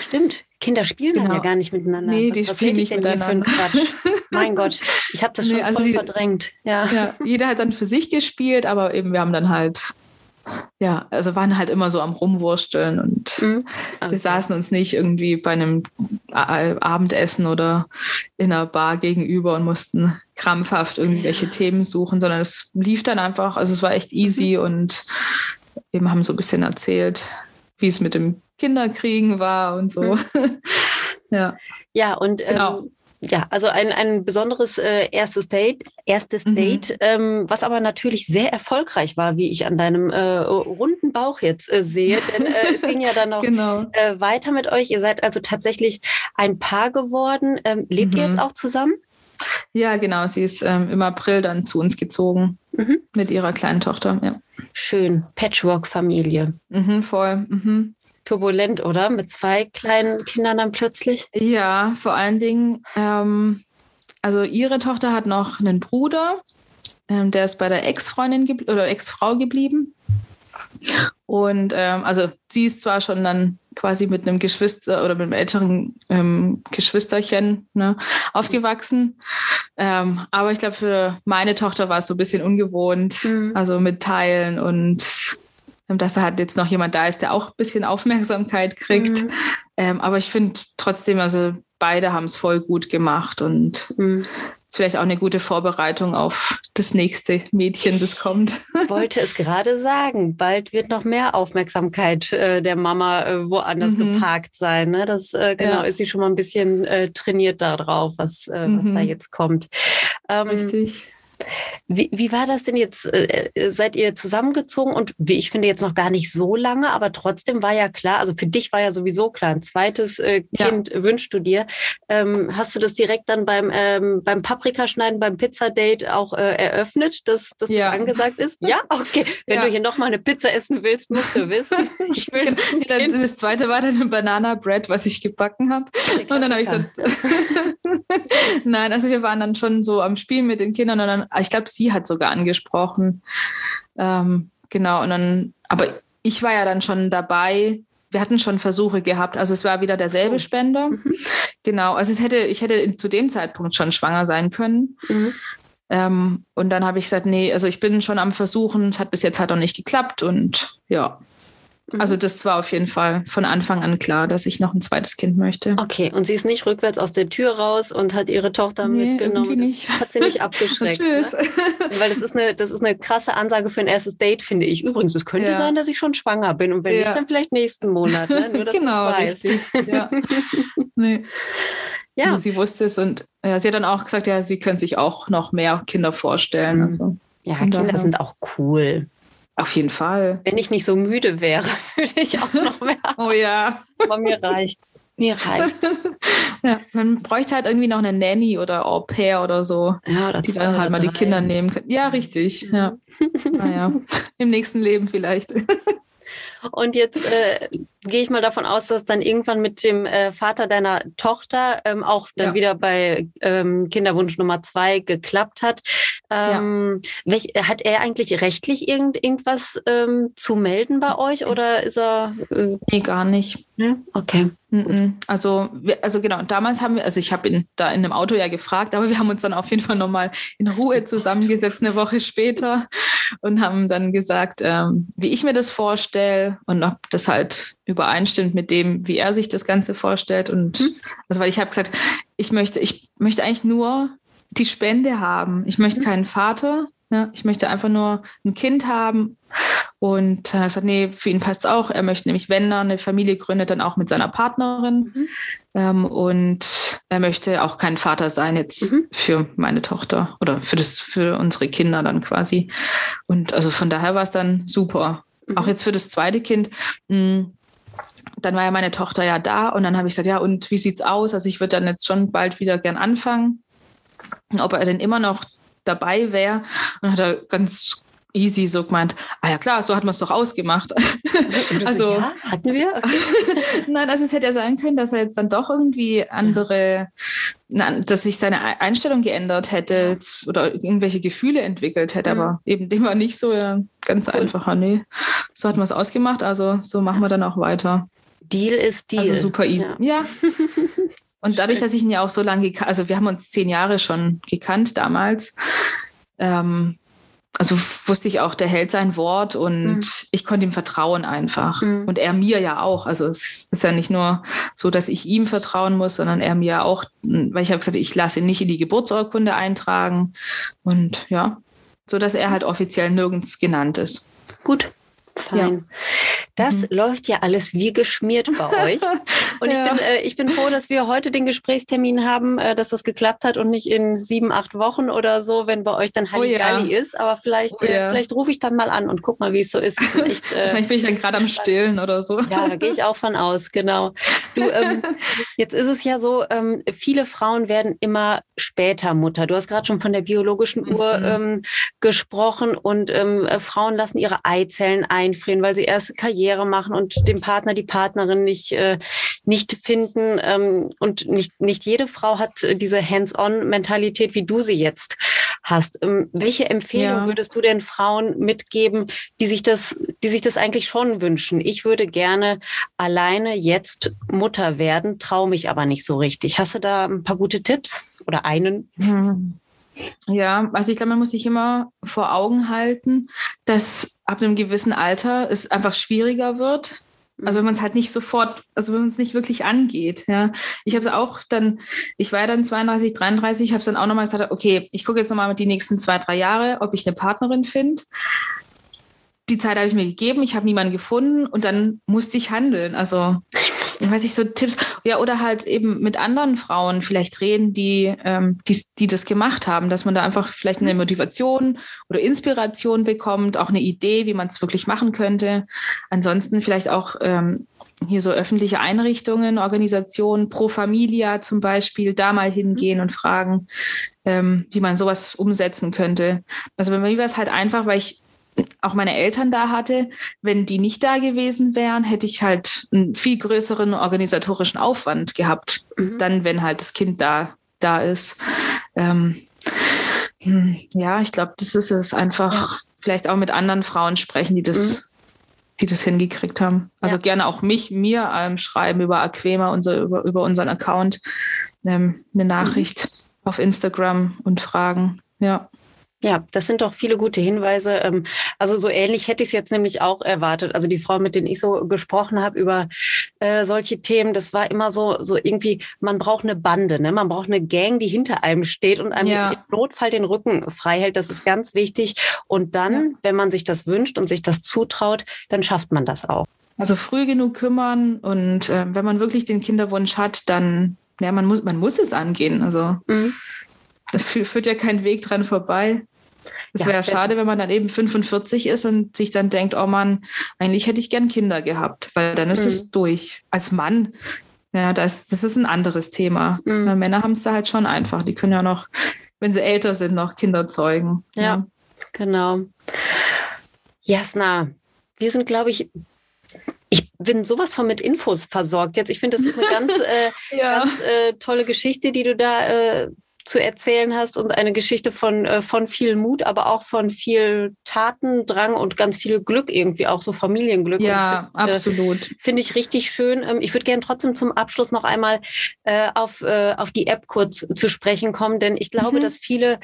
[SPEAKER 2] Stimmt. Kinder spielen dann
[SPEAKER 1] Genau.
[SPEAKER 2] ja gar nicht miteinander.
[SPEAKER 1] Nee,
[SPEAKER 2] was,
[SPEAKER 1] die
[SPEAKER 2] was
[SPEAKER 1] spielen
[SPEAKER 2] ich
[SPEAKER 1] nicht
[SPEAKER 2] denn hier für ein
[SPEAKER 1] miteinander.
[SPEAKER 2] Quatsch? Mein Gott, ich habe das schon
[SPEAKER 1] Nee, also
[SPEAKER 2] voll
[SPEAKER 1] sie-
[SPEAKER 2] verdrängt. Ja.
[SPEAKER 1] Ja, jeder hat dann für sich gespielt, aber eben wir haben dann halt, ja, also waren halt immer so am Rumwursteln und
[SPEAKER 2] Mhm.
[SPEAKER 1] Wir
[SPEAKER 2] Okay.
[SPEAKER 1] saßen uns nicht irgendwie bei einem Abendessen oder in einer Bar gegenüber und mussten krampfhaft irgendwelche Themen suchen, sondern es lief dann einfach, also es war echt easy und eben haben so ein bisschen erzählt, wie es mit dem Kinderkriegen war und so. ja.
[SPEAKER 2] Ja, und ähm,
[SPEAKER 1] Genau.
[SPEAKER 2] Ja, also ein, ein besonderes äh, erstes Date, erstes
[SPEAKER 1] Mhm.
[SPEAKER 2] Date, ähm, was aber natürlich sehr erfolgreich war, wie ich an deinem äh, runden Bauch jetzt äh, sehe. Denn äh, es ging ja dann noch
[SPEAKER 1] Genau.
[SPEAKER 2] äh, weiter mit euch. Ihr seid also tatsächlich ein Paar geworden. Ähm, lebt ihr
[SPEAKER 1] Mhm.
[SPEAKER 2] jetzt auch zusammen?
[SPEAKER 1] Ja, genau. Sie ist ähm, im April dann zu uns gezogen
[SPEAKER 2] Mhm.
[SPEAKER 1] mit ihrer kleinen Tochter. Ja.
[SPEAKER 2] Schön. Patchwork-Familie.
[SPEAKER 1] Mhm, voll.
[SPEAKER 2] Turbulent, oder? Mit zwei kleinen Kindern dann plötzlich?
[SPEAKER 1] Ja, vor allen Dingen, ähm, also ihre Tochter hat noch einen Bruder, ähm, der ist bei der Ex-Freundin gebl- oder Ex-Frau geblieben. Und ähm, also sie ist zwar schon dann quasi mit einem Geschwister oder mit einem älteren ähm, Geschwisterchen ne, aufgewachsen. Ähm, aber ich glaube, für meine Tochter war es so ein bisschen ungewohnt,
[SPEAKER 2] Mhm.
[SPEAKER 1] also mit Teilen und dass da halt jetzt noch jemand da ist, der auch ein bisschen Aufmerksamkeit kriegt.
[SPEAKER 2] Mhm.
[SPEAKER 1] Ähm, aber ich finde trotzdem, also beide haben es voll gut gemacht und
[SPEAKER 2] Mhm.
[SPEAKER 1] ist vielleicht auch eine gute Vorbereitung auf das nächste Mädchen, das kommt.
[SPEAKER 2] wollte es gerade sagen. Bald wird noch mehr Aufmerksamkeit äh, der Mama äh, woanders
[SPEAKER 1] Mhm.
[SPEAKER 2] geparkt sein. Ne? Das äh, genau
[SPEAKER 1] Ja.
[SPEAKER 2] ist sie schon mal ein bisschen äh, trainiert darauf, was, äh, was
[SPEAKER 1] Mhm.
[SPEAKER 2] da jetzt kommt. Ähm,
[SPEAKER 1] Richtig.
[SPEAKER 2] Wie, wie war das denn jetzt? Äh, äh, seid ihr zusammengezogen und wie ich finde jetzt noch gar nicht so lange, aber trotzdem war ja klar, also für dich war ja sowieso klar, ein zweites äh,
[SPEAKER 1] Ja.
[SPEAKER 2] Kind wünschst du dir. Ähm, hast du das direkt dann beim, ähm, beim Paprikaschneiden, beim Pizzadate auch äh, eröffnet, dass, dass
[SPEAKER 1] Ja.
[SPEAKER 2] das angesagt ist? Ja, okay. Wenn
[SPEAKER 1] Ja.
[SPEAKER 2] du hier nochmal eine Pizza essen willst, musst du wissen. Ich will
[SPEAKER 1] dann, das zweite war dann ein Banana Bread, was ich gebacken habe. Und dann habe ich gesagt, nein, also wir waren dann schon so am Spielen mit den Kindern und dann, ich glaube, sie hat sogar angesprochen. Ähm, genau, und dann, aber ich war ja dann schon dabei. Wir hatten schon Versuche gehabt, also es war wieder derselbe
[SPEAKER 2] So.
[SPEAKER 1] Spender.
[SPEAKER 2] Mhm.
[SPEAKER 1] Genau, also es hätte, ich hätte zu dem Zeitpunkt schon schwanger sein können.
[SPEAKER 2] Mhm.
[SPEAKER 1] Ähm, und dann habe ich gesagt, nee, also ich bin schon am Versuchen, es hat bis jetzt halt noch nicht geklappt und ja.
[SPEAKER 2] Mhm.
[SPEAKER 1] Also das war auf jeden Fall von Anfang an klar, dass ich noch ein zweites Kind möchte.
[SPEAKER 2] Okay, und sie ist nicht rückwärts aus der Tür raus und hat ihre Tochter
[SPEAKER 1] Nee,
[SPEAKER 2] mitgenommen.
[SPEAKER 1] irgendwie
[SPEAKER 2] Das
[SPEAKER 1] nicht.
[SPEAKER 2] hat sie nicht abgeschreckt.
[SPEAKER 1] Tschüss.
[SPEAKER 2] Ne? Weil das ist, eine, das ist eine krasse Ansage für ein erstes Date, finde ich. Übrigens, es könnte
[SPEAKER 1] Ja.
[SPEAKER 2] sein, dass ich schon schwanger bin und wenn
[SPEAKER 1] Ja.
[SPEAKER 2] nicht, dann vielleicht nächsten Monat. Ne? Nur, dass
[SPEAKER 1] genau,
[SPEAKER 2] weißt.
[SPEAKER 1] Ja. nee.
[SPEAKER 2] Ja,
[SPEAKER 1] Also sie wusste es und ja, sie hat dann auch gesagt, ja, sie können sich auch noch mehr Kinder vorstellen.
[SPEAKER 2] Mhm.
[SPEAKER 1] Also
[SPEAKER 2] ja Kinder
[SPEAKER 1] daher.
[SPEAKER 2] sind auch cool.
[SPEAKER 1] Auf jeden Fall.
[SPEAKER 2] Wenn ich nicht so müde wäre, würde ich auch noch mehr,
[SPEAKER 1] Oh ja.
[SPEAKER 2] aber mir reicht's. Mir reicht.
[SPEAKER 1] ja, man bräuchte halt irgendwie noch eine Nanny oder Au pair oder so,
[SPEAKER 2] Ja, oder
[SPEAKER 1] die dann halt mal die
[SPEAKER 2] drei.
[SPEAKER 1] Kinder nehmen können. Ja, richtig. Ja. Naja, im nächsten Leben vielleicht.
[SPEAKER 2] Und jetzt äh, gehe ich mal davon aus, dass dann irgendwann mit dem äh, Vater deiner Tochter ähm, auch dann
[SPEAKER 1] Ja.
[SPEAKER 2] wieder bei ähm, Kinderwunsch Nummer zwei geklappt hat. Ähm, welch, hat er eigentlich rechtlich irgend, irgendwas ähm, zu melden bei euch oder ist er? Äh,
[SPEAKER 1] Nee, gar nicht.
[SPEAKER 2] ne? Okay.
[SPEAKER 1] Mhm. Also, wir, also genau, damals haben wir, also ich habe ihn da in einem Auto ja gefragt, aber wir haben uns dann auf jeden Fall nochmal in Ruhe zusammengesetzt, eine Woche später und haben dann gesagt, ähm, wie ich mir das vorstelle und ob das halt übereinstimmt mit dem, wie er sich das Ganze vorstellt. Und also weil ich habe gesagt, ich möchte, ich möchte eigentlich nur die Spende haben. Ich möchte keinen Vater. Ja, ich möchte einfach nur ein Kind haben. Und er hat gesagt, nee, für ihn passt es auch. Er möchte nämlich, wenn er eine Familie gründet, dann auch mit seiner Partnerin. Ähm, und er möchte auch kein Vater sein jetzt
[SPEAKER 2] Mhm.
[SPEAKER 1] für meine Tochter oder für das, für unsere Kinder dann quasi. Und also von daher war es dann super.
[SPEAKER 2] Mhm.
[SPEAKER 1] Auch jetzt für das zweite Kind. mh, Dann war ja meine Tochter ja da und dann habe ich gesagt, ja, und wie sieht's aus? Also ich würde dann jetzt schon bald wieder gern anfangen. Und ob er denn immer noch dabei wäre. Und hat er ganz easy so gemeint, ah ja klar, so hat man es doch ausgemacht. Also-
[SPEAKER 2] so, ja, hatten wir? Okay.
[SPEAKER 1] Nein, also es hätte ja sein können, dass er jetzt dann doch irgendwie andere, na, dass sich seine Ei- Einstellung geändert hätte jetzt oder irgendwelche Gefühle entwickelt hätte,
[SPEAKER 2] Mhm.
[SPEAKER 1] aber eben dem war nicht so ja, ganz einfacher. Nee, so hat man es ausgemacht, also so machen wir dann auch weiter.
[SPEAKER 2] Deal ist Deal.
[SPEAKER 1] Also super easy.
[SPEAKER 2] Ja.
[SPEAKER 1] Ja. Und dadurch, dass ich ihn ja auch so lange gekannt, also wir haben uns zehn Jahre schon gekannt damals, ähm, also wusste ich auch, der hält sein Wort und
[SPEAKER 2] Mhm.
[SPEAKER 1] ich konnte ihm vertrauen einfach.
[SPEAKER 2] Mhm.
[SPEAKER 1] Und er mir ja auch. Also es ist ja nicht nur so, dass ich ihm vertrauen muss, sondern er mir auch, weil ich habe gesagt, ich lasse ihn nicht in die Geburtsurkunde eintragen. Und ja, so dass er halt offiziell nirgends genannt ist.
[SPEAKER 2] Gut. Fein. Das
[SPEAKER 1] Mhm.
[SPEAKER 2] läuft ja alles wie geschmiert bei euch. Und ich,
[SPEAKER 1] Ja.
[SPEAKER 2] bin, äh, ich bin froh, dass wir heute den Gesprächstermin haben, äh, dass das geklappt hat und nicht in sieben, acht Wochen oder so, wenn bei euch dann
[SPEAKER 1] Oh ja.
[SPEAKER 2] Halligalli ist. Aber vielleicht,
[SPEAKER 1] Oh
[SPEAKER 2] äh,
[SPEAKER 1] ja.
[SPEAKER 2] vielleicht rufe ich dann mal an und guck mal, wie es so ist. Ich Echt, äh,
[SPEAKER 1] Wahrscheinlich bin ich dann gerade am Stillen oder so.
[SPEAKER 2] ja, da gehe ich auch von aus, genau. Du, ähm, jetzt ist es ja so, ähm, viele Frauen werden immer später Mutter. Du hast gerade schon von der biologischen Uhr
[SPEAKER 1] Mhm.
[SPEAKER 2] ähm, gesprochen und ähm, äh, Frauen lassen ihre Eizellen einfrieren, weil sie erst Karriere machen und den Partner, die Partnerin nicht, äh, nicht finden. Ähm, und nicht, nicht jede Frau hat äh, diese Hands-on-Mentalität, wie du sie jetzt hast. Ähm, welche Empfehlung
[SPEAKER 1] Ja.
[SPEAKER 2] würdest du denn Frauen mitgeben, die sich das, die sich das eigentlich schon wünschen? Ich würde gerne alleine jetzt Mutter werden, traue mich aber nicht so richtig. Hast du da ein paar gute Tipps oder einen?
[SPEAKER 1] Hm. Ja, also ich glaube, man muss sich immer vor Augen halten, dass ab einem gewissen Alter es einfach schwieriger wird. Also wenn man es halt nicht sofort, also wenn man es nicht wirklich angeht. Ja, ich habe es auch dann, ich war ja dann 32, 33, habe es dann auch nochmal gesagt, okay, ich gucke jetzt nochmal die nächsten zwei, drei Jahre, ob ich eine Partnerin finde. Die Zeit habe ich mir gegeben, ich habe niemanden gefunden und dann musste ich handeln. Also ich weiß nicht, so Tipps, ja, oder halt eben mit anderen Frauen vielleicht reden, die, ähm, die, die das gemacht haben, dass man da einfach vielleicht eine Motivation oder Inspiration bekommt, auch eine Idee, wie man es wirklich machen könnte. Ansonsten vielleicht auch ähm, hier so öffentliche Einrichtungen, Organisationen, Pro Familia zum Beispiel, da mal hingehen und fragen, ähm, wie man sowas umsetzen könnte. Also bei mir war es halt einfach, weil ich auch meine Eltern da hatte. Wenn die nicht da gewesen wären, hätte ich halt einen viel größeren organisatorischen Aufwand gehabt.
[SPEAKER 2] Mhm.
[SPEAKER 1] Dann, wenn halt das Kind da, da ist. Ähm, hm, ja, ich glaube, das ist es einfach, vielleicht auch mit anderen Frauen sprechen, die das, die das hingekriegt haben. Also
[SPEAKER 2] Ja.
[SPEAKER 1] gerne auch mich, mir ähm, schreiben über Aquema, unser, über, über unseren Account, ähm, eine Nachricht auf Instagram und fragen. Ja.
[SPEAKER 2] Ja, das sind doch viele gute Hinweise. Ähm, Also so ähnlich hätte ich es jetzt nämlich auch erwartet. Also die Frauen, mit denen ich so gesprochen habe über äh, solche Themen, das war immer so, so irgendwie, man braucht eine Bande, ne? Man braucht eine Gang, die hinter einem steht und einem
[SPEAKER 1] Ja.
[SPEAKER 2] im Notfall den Rücken frei hält. Das ist ganz wichtig. Und dann,
[SPEAKER 1] Ja.
[SPEAKER 2] wenn man sich das wünscht und sich das zutraut, dann schafft man das auch.
[SPEAKER 1] Also früh genug kümmern und äh, wenn man wirklich den Kinderwunsch hat, dann, ja, man muss, man muss es angehen. Also
[SPEAKER 2] Mhm.
[SPEAKER 1] da fü- führt ja kein Weg dran vorbei. Es
[SPEAKER 2] Ja,
[SPEAKER 1] wäre schade, wenn man dann eben 45 ist und sich dann denkt, oh Mann, eigentlich hätte ich gern Kinder gehabt, weil dann ist
[SPEAKER 2] Mhm.
[SPEAKER 1] es durch. Als Mann ja, das, das ist ein anderes Thema.
[SPEAKER 2] Mhm.
[SPEAKER 1] Männer haben es da halt schon einfach. Die können ja noch, wenn sie älter sind, noch Kinder zeugen.
[SPEAKER 2] Ja, genau. Jasna, wir sind, glaube ich, ich bin sowas von mit Infos versorgt jetzt. Ich finde, das ist eine ganz, äh,
[SPEAKER 1] Ja.
[SPEAKER 2] ganz äh, tolle Geschichte, die du da äh, zu erzählen hast und eine Geschichte von, äh, von viel Mut, aber auch von viel Tatendrang und ganz viel Glück irgendwie, auch so Familienglück.
[SPEAKER 1] Ja,
[SPEAKER 2] find, äh,
[SPEAKER 1] absolut.
[SPEAKER 2] Finde ich richtig schön. Ähm, Ich würde gerne trotzdem zum Abschluss noch einmal äh, auf, äh, auf die App kurz zu sprechen kommen, denn ich glaube,
[SPEAKER 1] Mhm.
[SPEAKER 2] dass viele,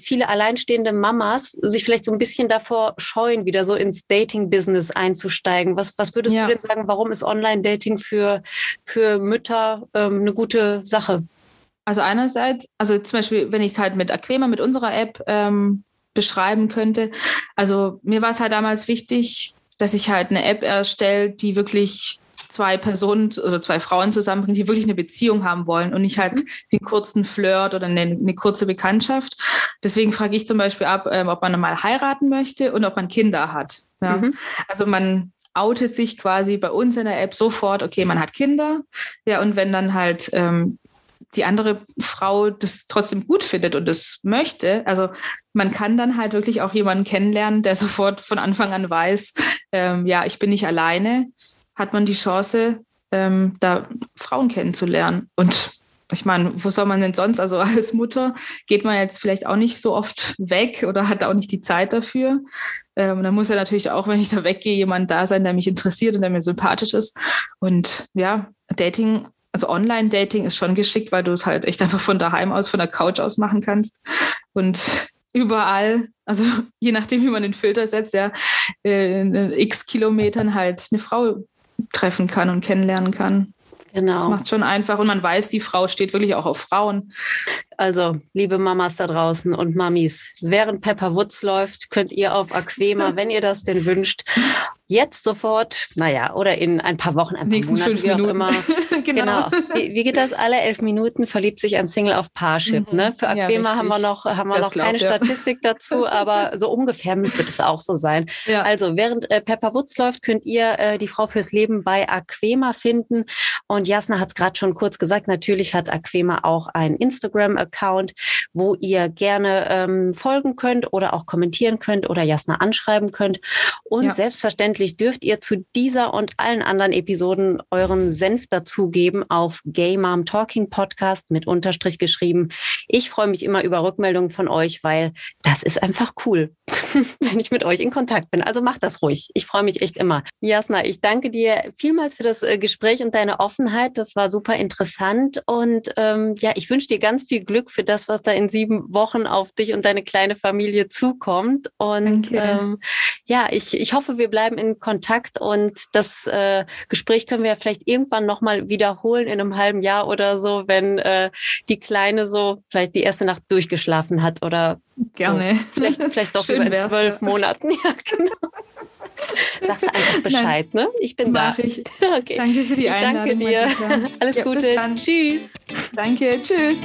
[SPEAKER 2] viele alleinstehende Mamas sich vielleicht so ein bisschen davor scheuen, wieder so ins Dating-Business einzusteigen. Was, was würdest
[SPEAKER 1] Ja.
[SPEAKER 2] du denn sagen, warum ist Online-Dating für, für Mütter ähm, eine gute Sache?
[SPEAKER 1] Also einerseits, also zum Beispiel, wenn ich es halt mit Aquema, mit unserer App ähm, beschreiben könnte. Also mir war es halt damals wichtig, dass ich halt eine App erstelle, die wirklich zwei Personen oder zwei Frauen zusammenbringt, die wirklich eine Beziehung haben wollen und nicht halt den kurzen Flirt oder eine, eine kurze Bekanntschaft. Deswegen frage ich zum Beispiel ab, ähm, ob man mal heiraten möchte und ob man Kinder hat. Ja?
[SPEAKER 2] Mhm.
[SPEAKER 1] Also man outet sich quasi bei uns in der App sofort, okay, man hat Kinder. Ja, und wenn dann halt ähm, die andere Frau das trotzdem gut findet und das möchte, also man kann dann halt wirklich auch jemanden kennenlernen, der sofort von Anfang an weiß, ähm, ja, ich bin nicht alleine, hat man die Chance, ähm, da Frauen kennenzulernen. Und ich meine, wo soll man denn sonst, also als Mutter geht man jetzt vielleicht auch nicht so oft weg oder hat auch nicht die Zeit dafür. Ähm, da muss ja natürlich auch, wenn ich da weggehe, jemand da sein, der mich interessiert und der mir sympathisch ist. Und ja, Dating, also Online-Dating ist schon geschickt, weil du es halt echt einfach von daheim aus, von der Couch aus machen kannst. Und überall, also je nachdem, wie man den Filter setzt, ja, in x Kilometern halt eine Frau treffen kann und kennenlernen kann. Das
[SPEAKER 2] Genau.
[SPEAKER 1] macht schon einfach und man weiß, die Frau steht wirklich auch auf Frauen.
[SPEAKER 2] Also, liebe Mamas da draußen und Mamis, während Pepper Woods läuft, könnt ihr auf Aquema, wenn ihr das denn wünscht, jetzt sofort, naja, oder in ein paar Wochen, ein paar
[SPEAKER 1] Nächsten
[SPEAKER 2] Monaten,
[SPEAKER 1] fünf
[SPEAKER 2] wie auch
[SPEAKER 1] Minuten.
[SPEAKER 2] immer. Genau. Wie, wie geht das? Alle elf Minuten verliebt sich ein Single auf Parship.
[SPEAKER 1] Mhm.
[SPEAKER 2] Ne? Für
[SPEAKER 1] Ja,
[SPEAKER 2] Aquema haben wir noch, haben wir
[SPEAKER 1] Das
[SPEAKER 2] noch
[SPEAKER 1] glaubt
[SPEAKER 2] keine
[SPEAKER 1] er.
[SPEAKER 2] Statistik dazu, aber so ungefähr müsste das auch so sein.
[SPEAKER 1] Ja.
[SPEAKER 2] Also, während äh, Pepper Woods läuft, könnt ihr äh, die Frau fürs Leben bei Aquema finden. Und Jasna hat es gerade schon kurz gesagt, natürlich hat Aquema auch einen Instagram-Account, wo ihr gerne ähm, folgen könnt oder auch kommentieren könnt oder Jasna anschreiben könnt. Und
[SPEAKER 1] Ja.
[SPEAKER 2] Selbstverständlich dürft ihr zu dieser und allen anderen Episoden euren Senf dazugeben auf Gay Mom Talking Podcast mit Unterstrich geschrieben. Ich freue mich immer über Rückmeldungen von euch, weil das ist einfach cool, wenn ich mit euch in Kontakt bin. Also macht das ruhig. Ich freue mich echt immer. Jasna, ich danke dir vielmals für das äh, Gespräch und deine Offenheit. Das war super interessant. Und ähm, ja, ich wünsche dir ganz viel Glück für das, was da in sieben Wochen auf dich und deine kleine Familie zukommt. Und ähm, ja, ich, ich hoffe, wir bleiben in Kontakt und das äh, Gespräch können wir ja vielleicht irgendwann nochmal wiederholen in einem halben Jahr oder so, wenn äh, die Kleine so vielleicht die erste Nacht durchgeschlafen hat oder
[SPEAKER 1] Gerne.
[SPEAKER 2] so. vielleicht, vielleicht doch
[SPEAKER 1] Schön
[SPEAKER 2] über in zwölf
[SPEAKER 1] ja.
[SPEAKER 2] Monaten. Ja, genau. Sagst du einfach Bescheid, ne? Ich bin da.
[SPEAKER 1] ich.
[SPEAKER 2] Okay.
[SPEAKER 1] Danke für die
[SPEAKER 2] Ich danke
[SPEAKER 1] Einladung.
[SPEAKER 2] dir. Alles
[SPEAKER 1] Ja, bis
[SPEAKER 2] Gute.
[SPEAKER 1] dann.
[SPEAKER 2] Tschüss.
[SPEAKER 1] Danke. Tschüss.